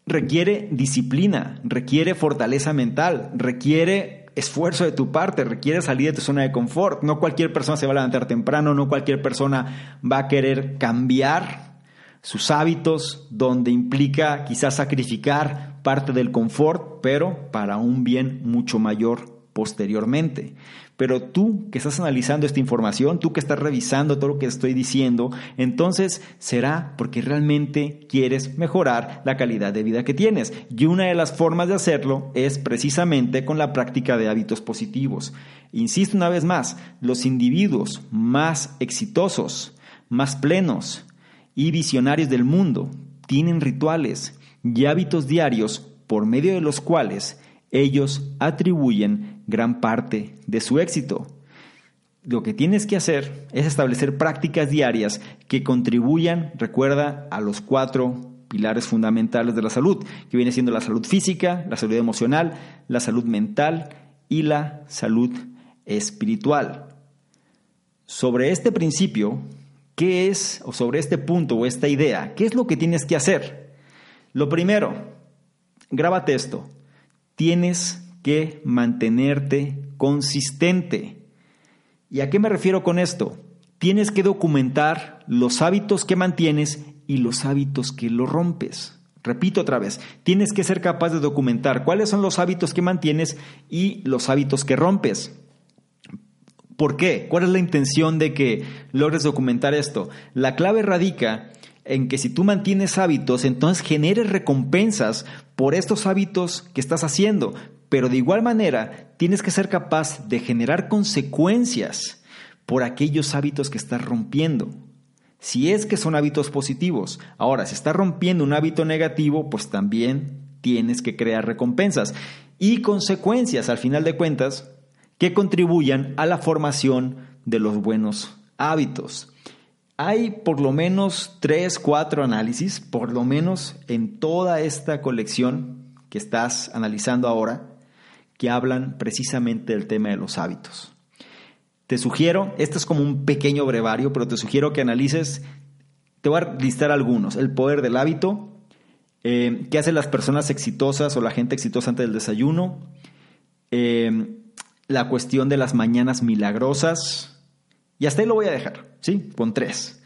requiere disciplina, requiere fortaleza mental, requiere esfuerzo de tu parte, requiere salir de tu zona de confort. No cualquier persona se va a levantar temprano, no cualquier persona va a querer cambiar sus hábitos, donde implica quizás sacrificar parte del confort, pero para un bien mucho mayor posteriormente. Pero tú que estás analizando esta información, tú que estás revisando todo lo que estoy diciendo, entonces será porque realmente quieres mejorar la calidad de vida que tienes. Y una de las formas de hacerlo es precisamente con la práctica de hábitos positivos. Insisto una vez más, los individuos más exitosos, más plenos y visionarios del mundo tienen rituales y hábitos diarios por medio de los cuales ellos atribuyen gran parte de su éxito. Lo que tienes que hacer es establecer prácticas diarias que contribuyan, recuerda, a los cuatro pilares fundamentales de la salud, que viene siendo la salud física, la salud emocional, la salud mental y la salud espiritual. Sobre este principio, ¿qué es, o sobre este punto o esta idea, qué es lo que tienes que hacer? Lo primero, grábate esto, tienes que mantenerte consistente. ¿Y a qué me refiero con esto? Tienes que documentar los hábitos que mantienes y los hábitos que lo rompes. Repito otra vez, tienes que ser capaz de documentar cuáles son los hábitos que mantienes y los hábitos que rompes. ¿Por qué? ¿Cuál es la intención de que logres documentar esto? La clave radica en que si tú mantienes hábitos, entonces generes recompensas por estos hábitos que estás haciendo. Pero de igual manera, tienes que ser capaz de generar consecuencias por aquellos hábitos que estás rompiendo. Si es que son hábitos positivos. Ahora, si estás rompiendo un hábito negativo, pues también tienes que crear recompensas y consecuencias, al final de cuentas, que contribuyan a la formación de los buenos hábitos. Hay por lo menos tres, cuatro análisis, por lo menos en toda esta colección que estás analizando ahora, que hablan precisamente del tema de los hábitos. Te sugiero, este es como un pequeño brevario, pero te sugiero que analices, te voy a listar algunos, el poder del hábito, eh, qué hacen las personas exitosas o la gente exitosa antes del desayuno, eh, la cuestión de las mañanas milagrosas, y hasta ahí lo voy a dejar, ¿sí? Con tres.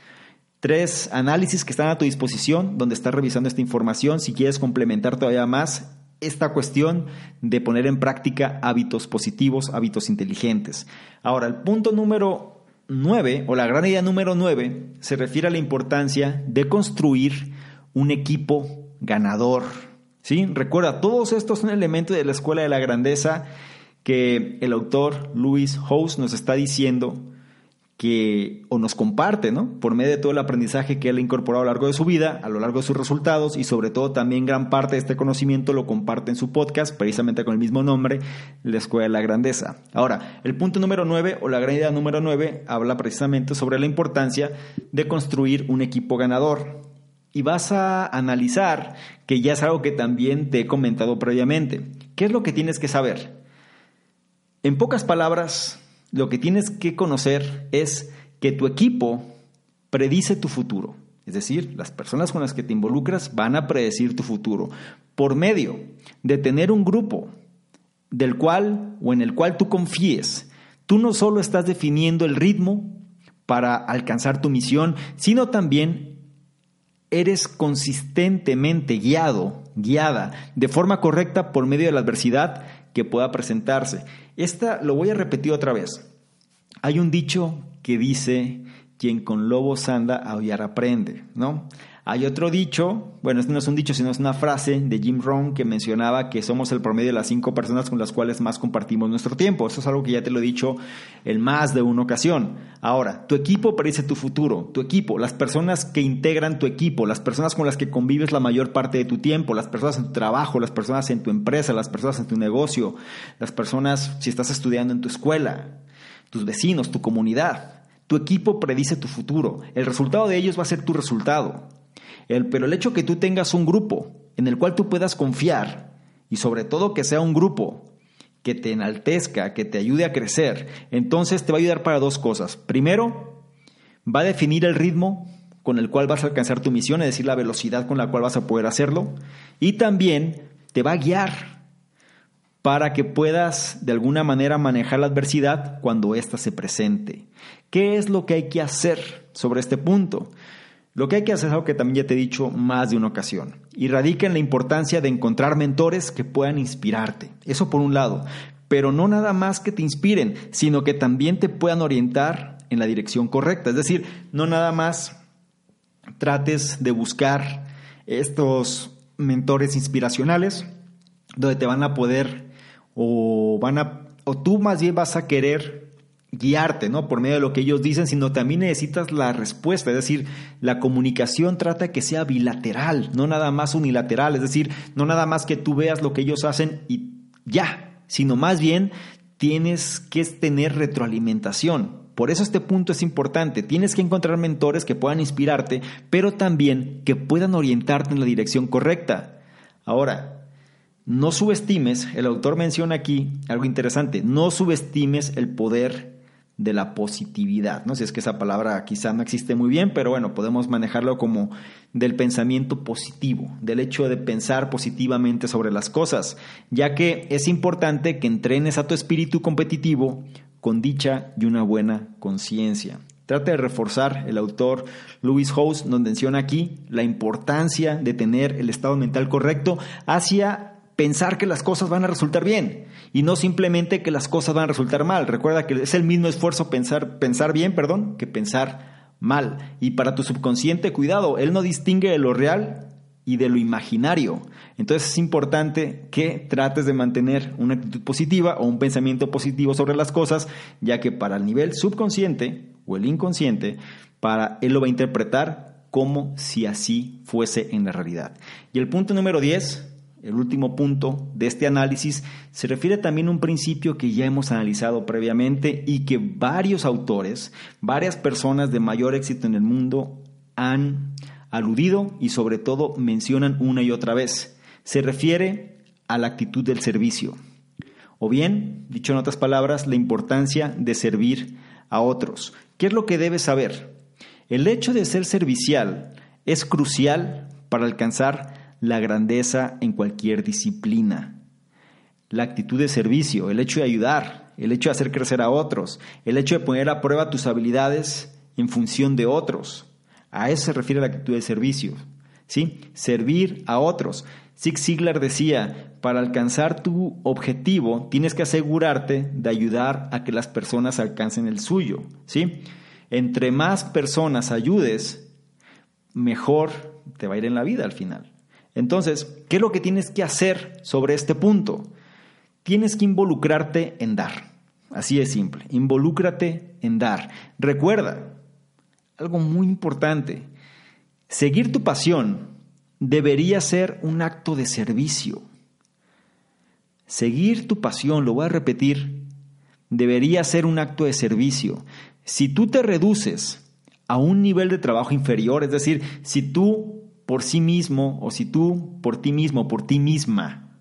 Tres análisis que están a tu disposición, donde estás revisando esta información. Si quieres complementar todavía más esta cuestión de poner en práctica hábitos positivos, hábitos inteligentes. Ahora, el punto número nueve, o la gran idea número nueve, se refiere a la importancia de construir un equipo ganador. ¿Sí? Recuerda, todos estos son elementos de la escuela de la grandeza que el autor Louis House nos está diciendo que o nos comparte, ¿no? Por medio de todo el aprendizaje que él ha incorporado a lo largo de su vida, a lo largo de sus resultados y sobre todo también gran parte de este conocimiento lo comparte en su podcast, precisamente con el mismo nombre, La Escuela de la Grandeza. Ahora, el punto número 9 o la gran idea número 9 habla precisamente sobre la importancia de construir un equipo ganador. Y vas a analizar, que ya es algo que también te he comentado previamente, ¿qué es lo que tienes que saber? En pocas palabras, lo que tienes que conocer es que tu equipo predice tu futuro. Es decir, las personas con las que te involucras van a predecir tu futuro por medio de tener un grupo del cual o en el cual tú confíes. Tú no solo estás definiendo el ritmo para alcanzar tu misión, sino también eres consistentemente guiado, guiada de forma correcta por medio de la adversidad que pueda presentarse. Esta lo voy a repetir otra vez. Hay un dicho que dice, quien con lobos anda, aullar aprende, ¿no? Hay otro dicho, bueno, este no es un dicho, sino es una frase de Jim Rohn que mencionaba que somos el promedio de las cinco personas con las cuales más compartimos nuestro tiempo. Eso es algo que ya te lo he dicho en más de una ocasión. Ahora, tu equipo parece tu futuro, tu equipo, las personas que integran tu equipo, las personas con las que convives la mayor parte de tu tiempo, las personas en tu trabajo, las personas en tu empresa, las personas en tu negocio, las personas si estás estudiando en tu escuela, tus vecinos, tu comunidad. Tu equipo predice tu futuro. El resultado de ellos va a ser tu resultado pero el hecho que tú tengas un grupo en el cual tú puedas confiar y sobre todo que sea un grupo que te enaltezca, que te ayude a crecer, entonces te va a ayudar para dos cosas. Primero, va a definir el ritmo con el cual vas a alcanzar tu misión, es decir, la velocidad con la cual vas a poder hacerlo, y también te va a guiar para que puedas de alguna manera manejar la adversidad cuando ésta se presente. ¿Qué es lo que hay que hacer sobre este punto? Lo que hay que hacer es algo que también ya te he dicho más de una ocasión, y radica en la importancia de encontrar mentores que puedan inspirarte. Eso por un lado, pero no nada más que te inspiren, sino que también te puedan orientar en la dirección correcta. Es decir, no nada más trates de buscar estos mentores inspiracionales donde te van a poder o van a o tú más bien vas a querer guiarte, ¿no? Por medio de lo que ellos dicen, sino también necesitas la respuesta, es decir, la comunicación trata de que sea bilateral, no nada más unilateral, es decir, no nada más que tú veas lo que ellos hacen y ya, sino más bien tienes que tener retroalimentación. Por eso este punto es importante. Tienes que encontrar mentores que puedan inspirarte, pero también que puedan orientarte en la dirección correcta. Ahora, no subestimes, el autor menciona aquí algo interesante, no subestimes el poder de la positividad. No si es que esa palabra quizá no existe muy bien, pero bueno, podemos manejarlo como del pensamiento positivo, del hecho de pensar positivamente sobre las cosas, ya que es importante que entrenes a tu espíritu competitivo con dicha y una buena conciencia. Trata de reforzar el autor Louis House, donde menciona aquí la importancia de tener el estado mental correcto hacia pensar que las cosas van a resultar bien y no simplemente que las cosas van a resultar mal. Recuerda que es el mismo esfuerzo pensar, pensar bien, perdón, que pensar mal. Y para tu subconsciente, cuidado, él no distingue de lo real y de lo imaginario. Entonces es importante que trates de mantener una actitud positiva o un pensamiento positivo sobre las cosas, ya que para el nivel subconsciente o el inconsciente, para él lo va a interpretar como si así fuese en la realidad. Y el punto número 10 el último punto de este análisis se refiere también a un principio que ya hemos analizado previamente y que varios autores, varias personas de mayor éxito en el mundo han aludido y sobre todo mencionan una y otra vez. Se refiere a la actitud del servicio. O bien, dicho en otras palabras, la importancia de servir a otros. ¿Qué es lo que debes saber? El hecho de ser servicial es crucial para alcanzar la grandeza en cualquier disciplina. La actitud de servicio, el hecho de ayudar, el hecho de hacer crecer a otros, el hecho de poner a prueba tus habilidades en función de otros. A eso se refiere la actitud de servicio. ¿sí? Servir a otros. Zig Ziglar decía, para alcanzar tu objetivo tienes que asegurarte de ayudar a que las personas alcancen el suyo. ¿sí? Entre más personas ayudes, mejor te va a ir en la vida al final. Entonces, ¿qué es lo que tienes que hacer sobre este punto? Tienes que involucrarte en dar. Así es simple. Involúcrate en dar. Recuerda, algo muy importante, seguir tu pasión debería ser un acto de servicio. Seguir tu pasión, lo voy a repetir, debería ser un acto de servicio. Si tú te reduces a un nivel de trabajo inferior, es decir, si tú por sí mismo o si tú por ti mismo, por ti misma,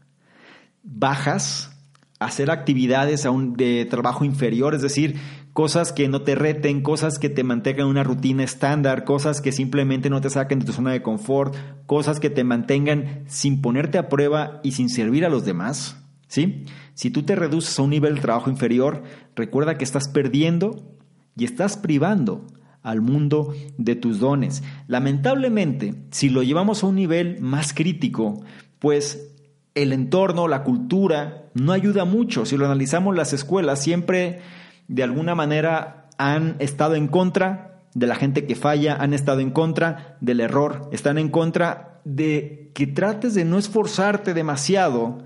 bajas a hacer actividades de trabajo inferior, es decir, cosas que no te reten, cosas que te mantengan en una rutina estándar, cosas que simplemente no te saquen de tu zona de confort, cosas que te mantengan sin ponerte a prueba y sin servir a los demás, ¿sí? Si tú te reduces a un nivel de trabajo inferior, recuerda que estás perdiendo y estás privando al mundo de tus dones. Lamentablemente, si lo llevamos a un nivel más crítico, pues el entorno, la cultura, no ayuda mucho. Si lo analizamos, las escuelas siempre de alguna manera han estado en contra de la gente que falla, han estado en contra del error, están en contra de que trates de no esforzarte demasiado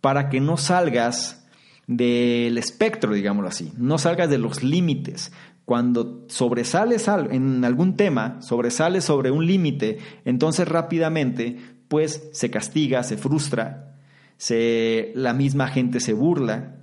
para que no salgas del espectro, digámoslo así, no salgas de los límites, cuando sobresales en algún tema, sobresales sobre un límite, entonces rápidamente pues se castiga, se frustra, se, la misma gente se burla.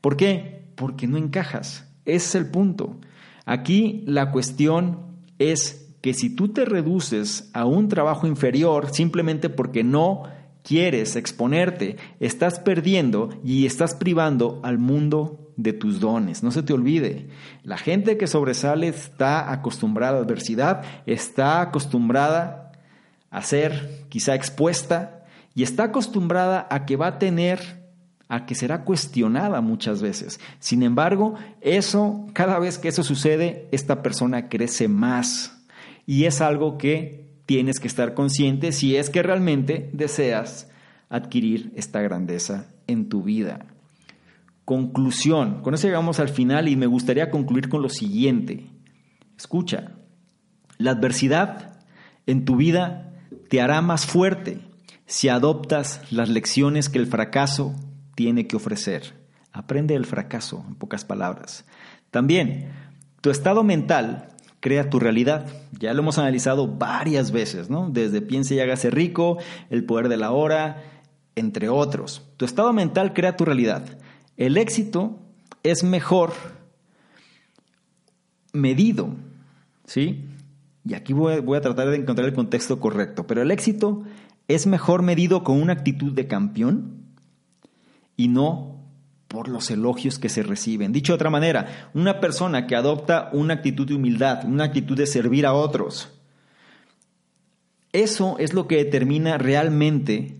¿Por qué? Porque no encajas. Ese es el punto. Aquí la cuestión es que si tú te reduces a un trabajo inferior simplemente porque no quieres exponerte, estás perdiendo y estás privando al mundo de tus dones. No se te olvide, la gente que sobresale está acostumbrada a adversidad, está acostumbrada a ser quizá expuesta y está acostumbrada a que va a tener a que será cuestionada muchas veces. Sin embargo, eso, cada vez que eso sucede, esta persona crece más. Y es algo que tienes que estar consciente si es que realmente deseas adquirir esta grandeza en tu vida. Conclusión. Con eso llegamos al final y me gustaría concluir con lo siguiente. Escucha, la adversidad en tu vida te hará más fuerte si adoptas las lecciones que el fracaso tiene que ofrecer. Aprende el fracaso, en pocas palabras. También, tu estado mental crea tu realidad. Ya lo hemos analizado varias veces, ¿no? Desde piense y hágase rico, el poder de la hora, entre otros. Tu estado mental crea tu realidad. El éxito es mejor medido, ¿sí? Y aquí voy, voy, a tratar de encontrar el contexto correcto, pero el éxito es mejor medido con una actitud de campeón y no por los elogios que se reciben. Dicho de otra manera, una persona que adopta una actitud de humildad, una actitud de servir a otros, eso es lo que determina realmente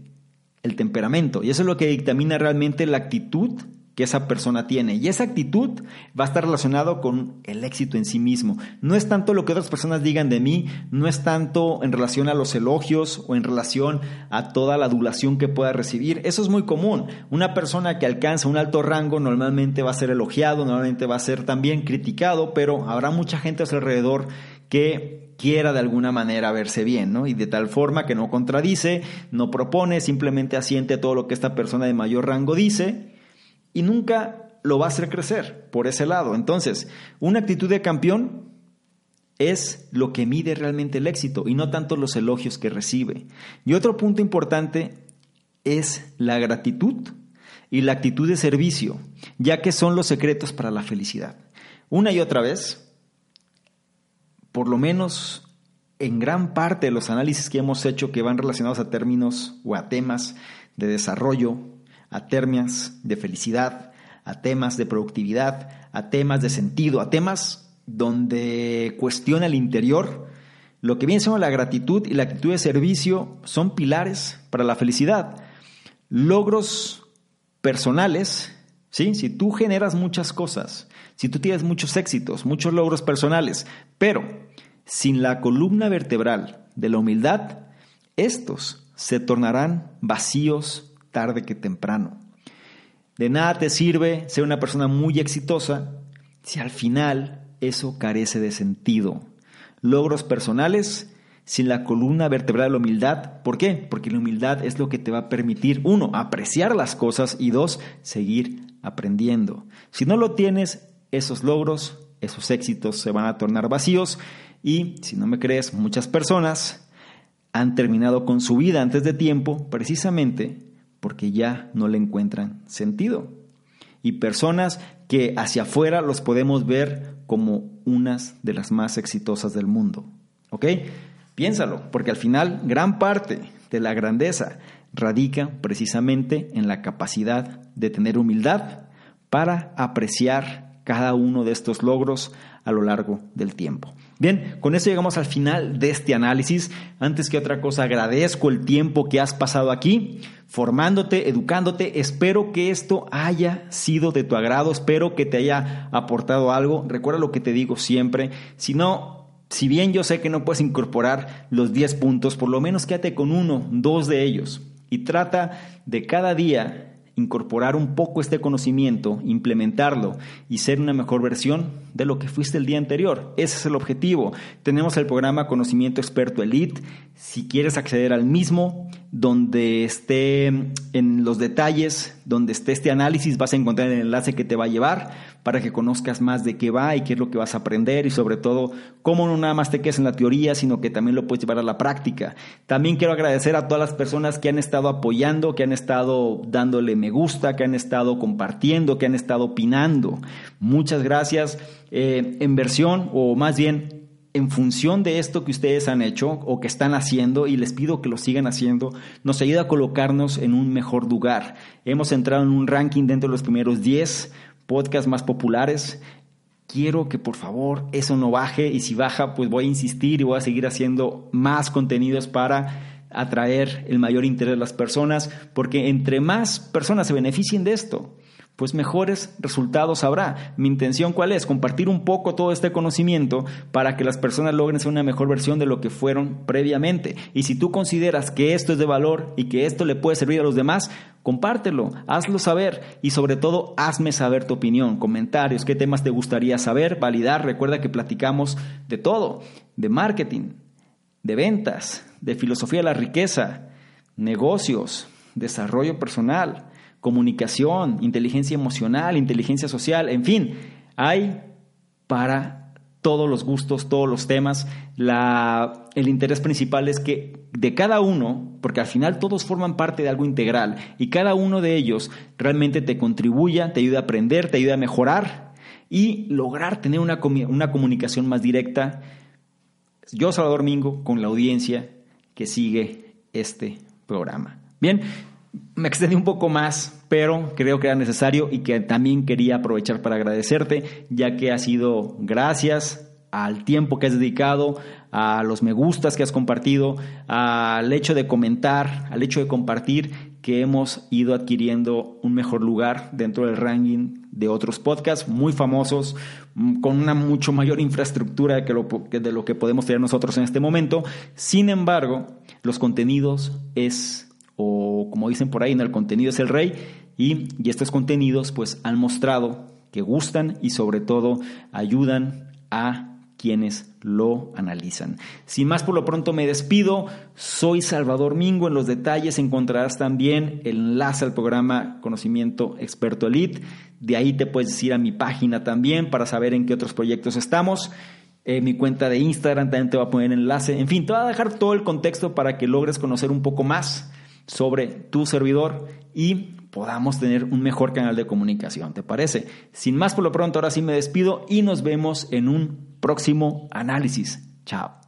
el temperamento y eso es lo que dictamina realmente la actitud que esa persona tiene. Y esa actitud va a estar relacionado con el éxito en sí mismo. No es tanto lo que otras personas digan de mí, no es tanto en relación a los elogios o en relación a toda la adulación que pueda recibir. Eso es muy común. Una persona que alcanza un alto rango normalmente va a ser elogiado, normalmente va a ser también criticado, pero habrá mucha gente a su alrededor que quiera de alguna manera verse bien, ¿no? Y de tal forma que no contradice, no propone, simplemente asiente todo lo que esta persona de mayor rango dice y nunca lo va a hacer crecer por ese lado. Entonces, una actitud de campeón es lo que mide realmente el éxito y no tanto los elogios que recibe. Y otro punto importante es la gratitud y la actitud de servicio, ya que son los secretos para la felicidad. Una y otra vez, por lo menos en gran parte de los análisis que hemos hecho que van relacionados a términos o a temas de desarrollo, a temas de felicidad, a temas de productividad, a temas de sentido, a temas donde cuestiona el interior. Lo que viene siendo la gratitud y la actitud de servicio son pilares para la felicidad. Logros personales, ¿sí? si tú generas muchas cosas, si tú tienes muchos éxitos, muchos logros personales, pero sin la columna vertebral de la humildad, estos se tornarán vacíos tarde que temprano. De nada te sirve ser una persona muy exitosa si al final eso carece de sentido. Logros personales sin la columna vertebral de la humildad. ¿Por qué? Porque la humildad es lo que te va a permitir, uno, apreciar las cosas y dos, seguir aprendiendo. Si no lo tienes, esos logros, esos éxitos se van a tornar vacíos y, si no me crees, muchas personas han terminado con su vida antes de tiempo precisamente porque ya no le encuentran sentido. Y personas que hacia afuera los podemos ver como unas de las más exitosas del mundo. ¿Ok? Piénsalo, porque al final gran parte de la grandeza radica precisamente en la capacidad de tener humildad para apreciar cada uno de estos logros a lo largo del tiempo. Bien, con eso llegamos al final de este análisis. Antes que otra cosa, agradezco el tiempo que has pasado aquí formándote, educándote. Espero que esto haya sido de tu agrado, espero que te haya aportado algo. Recuerda lo que te digo siempre. Si no, si bien yo sé que no puedes incorporar los 10 puntos, por lo menos quédate con uno, dos de ellos y trata de cada día incorporar un poco este conocimiento, implementarlo y ser una mejor versión de lo que fuiste el día anterior. Ese es el objetivo. Tenemos el programa Conocimiento Experto Elite. Si quieres acceder al mismo, donde esté en los detalles, donde esté este análisis, vas a encontrar el enlace que te va a llevar para que conozcas más de qué va y qué es lo que vas a aprender y sobre todo cómo no nada más te quedes en la teoría, sino que también lo puedes llevar a la práctica. También quiero agradecer a todas las personas que han estado apoyando, que han estado dándole me gusta, que han estado compartiendo, que han estado opinando. Muchas gracias. Eh, en versión o más bien en función de esto que ustedes han hecho o que están haciendo, y les pido que lo sigan haciendo, nos ayuda a colocarnos en un mejor lugar. Hemos entrado en un ranking dentro de los primeros 10 podcasts más populares. Quiero que por favor eso no baje y si baja pues voy a insistir y voy a seguir haciendo más contenidos para atraer el mayor interés de las personas, porque entre más personas se beneficien de esto, pues mejores resultados habrá. Mi intención cuál es? Compartir un poco todo este conocimiento para que las personas logren ser una mejor versión de lo que fueron previamente. Y si tú consideras que esto es de valor y que esto le puede servir a los demás, compártelo, hazlo saber y sobre todo hazme saber tu opinión, comentarios, qué temas te gustaría saber, validar. Recuerda que platicamos de todo, de marketing, de ventas, de filosofía de la riqueza, negocios, desarrollo personal comunicación, inteligencia emocional, inteligencia social, en fin, hay para todos los gustos, todos los temas. La, el interés principal es que de cada uno, porque al final todos forman parte de algo integral y cada uno de ellos realmente te contribuya, te ayuda a aprender, te ayuda a mejorar y lograr tener una, una comunicación más directa. Yo, Salvador Mingo, con la audiencia que sigue este programa. Bien, me extendí un poco más, pero creo que era necesario y que también quería aprovechar para agradecerte, ya que ha sido gracias al tiempo que has dedicado, a los me gustas que has compartido, al hecho de comentar, al hecho de compartir, que hemos ido adquiriendo un mejor lugar dentro del ranking de otros podcasts muy famosos, mm, con una mucho mayor infraestructura que, de lo que podemos tener nosotros en este momento. Sin embargo, los contenidos es o como dicen por ahí, en el contenido es el rey, y, estos contenidos pues han mostrado que gustan y sobre todo ayudan a quienes lo analizan. Sin más por lo pronto me despido, soy Salvador Mingo, en los detalles encontrarás también el enlace al programa Conocimiento Experto Elite, de ahí te puedes ir a mi página también para saber en qué otros proyectos estamos. Eh, mi cuenta de Instagram también te va a poner enlace. En fin, te va a dejar todo el contexto para que logres conocer un poco más sobre tu servidor y podamos tener un mejor canal de comunicación, ¿te parece? Sin más por lo pronto, ahora sí me despido y nos vemos en un próximo análisis. Chao.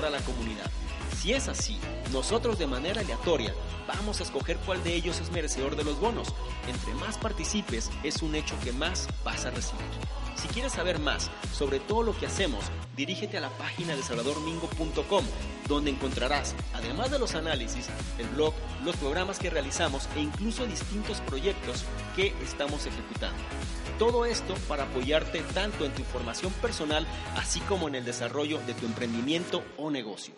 a la comunidad. Si es así, nosotros de manera aleatoria vamos a escoger cuál de ellos es merecedor de los bonos. Entre más participes, es un hecho que más vas a recibir. Si quieres saber más sobre todo lo que hacemos, dirígete a la página de salvadormingo.com, donde encontrarás, además de los análisis, el blog, los programas que realizamos e incluso distintos proyectos que estamos ejecutando. Todo esto para apoyarte tanto en tu información personal, así como en el desarrollo de tu emprendimiento o negocio.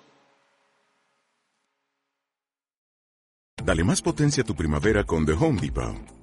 Dale más potencia a tu primavera con The Home Depot.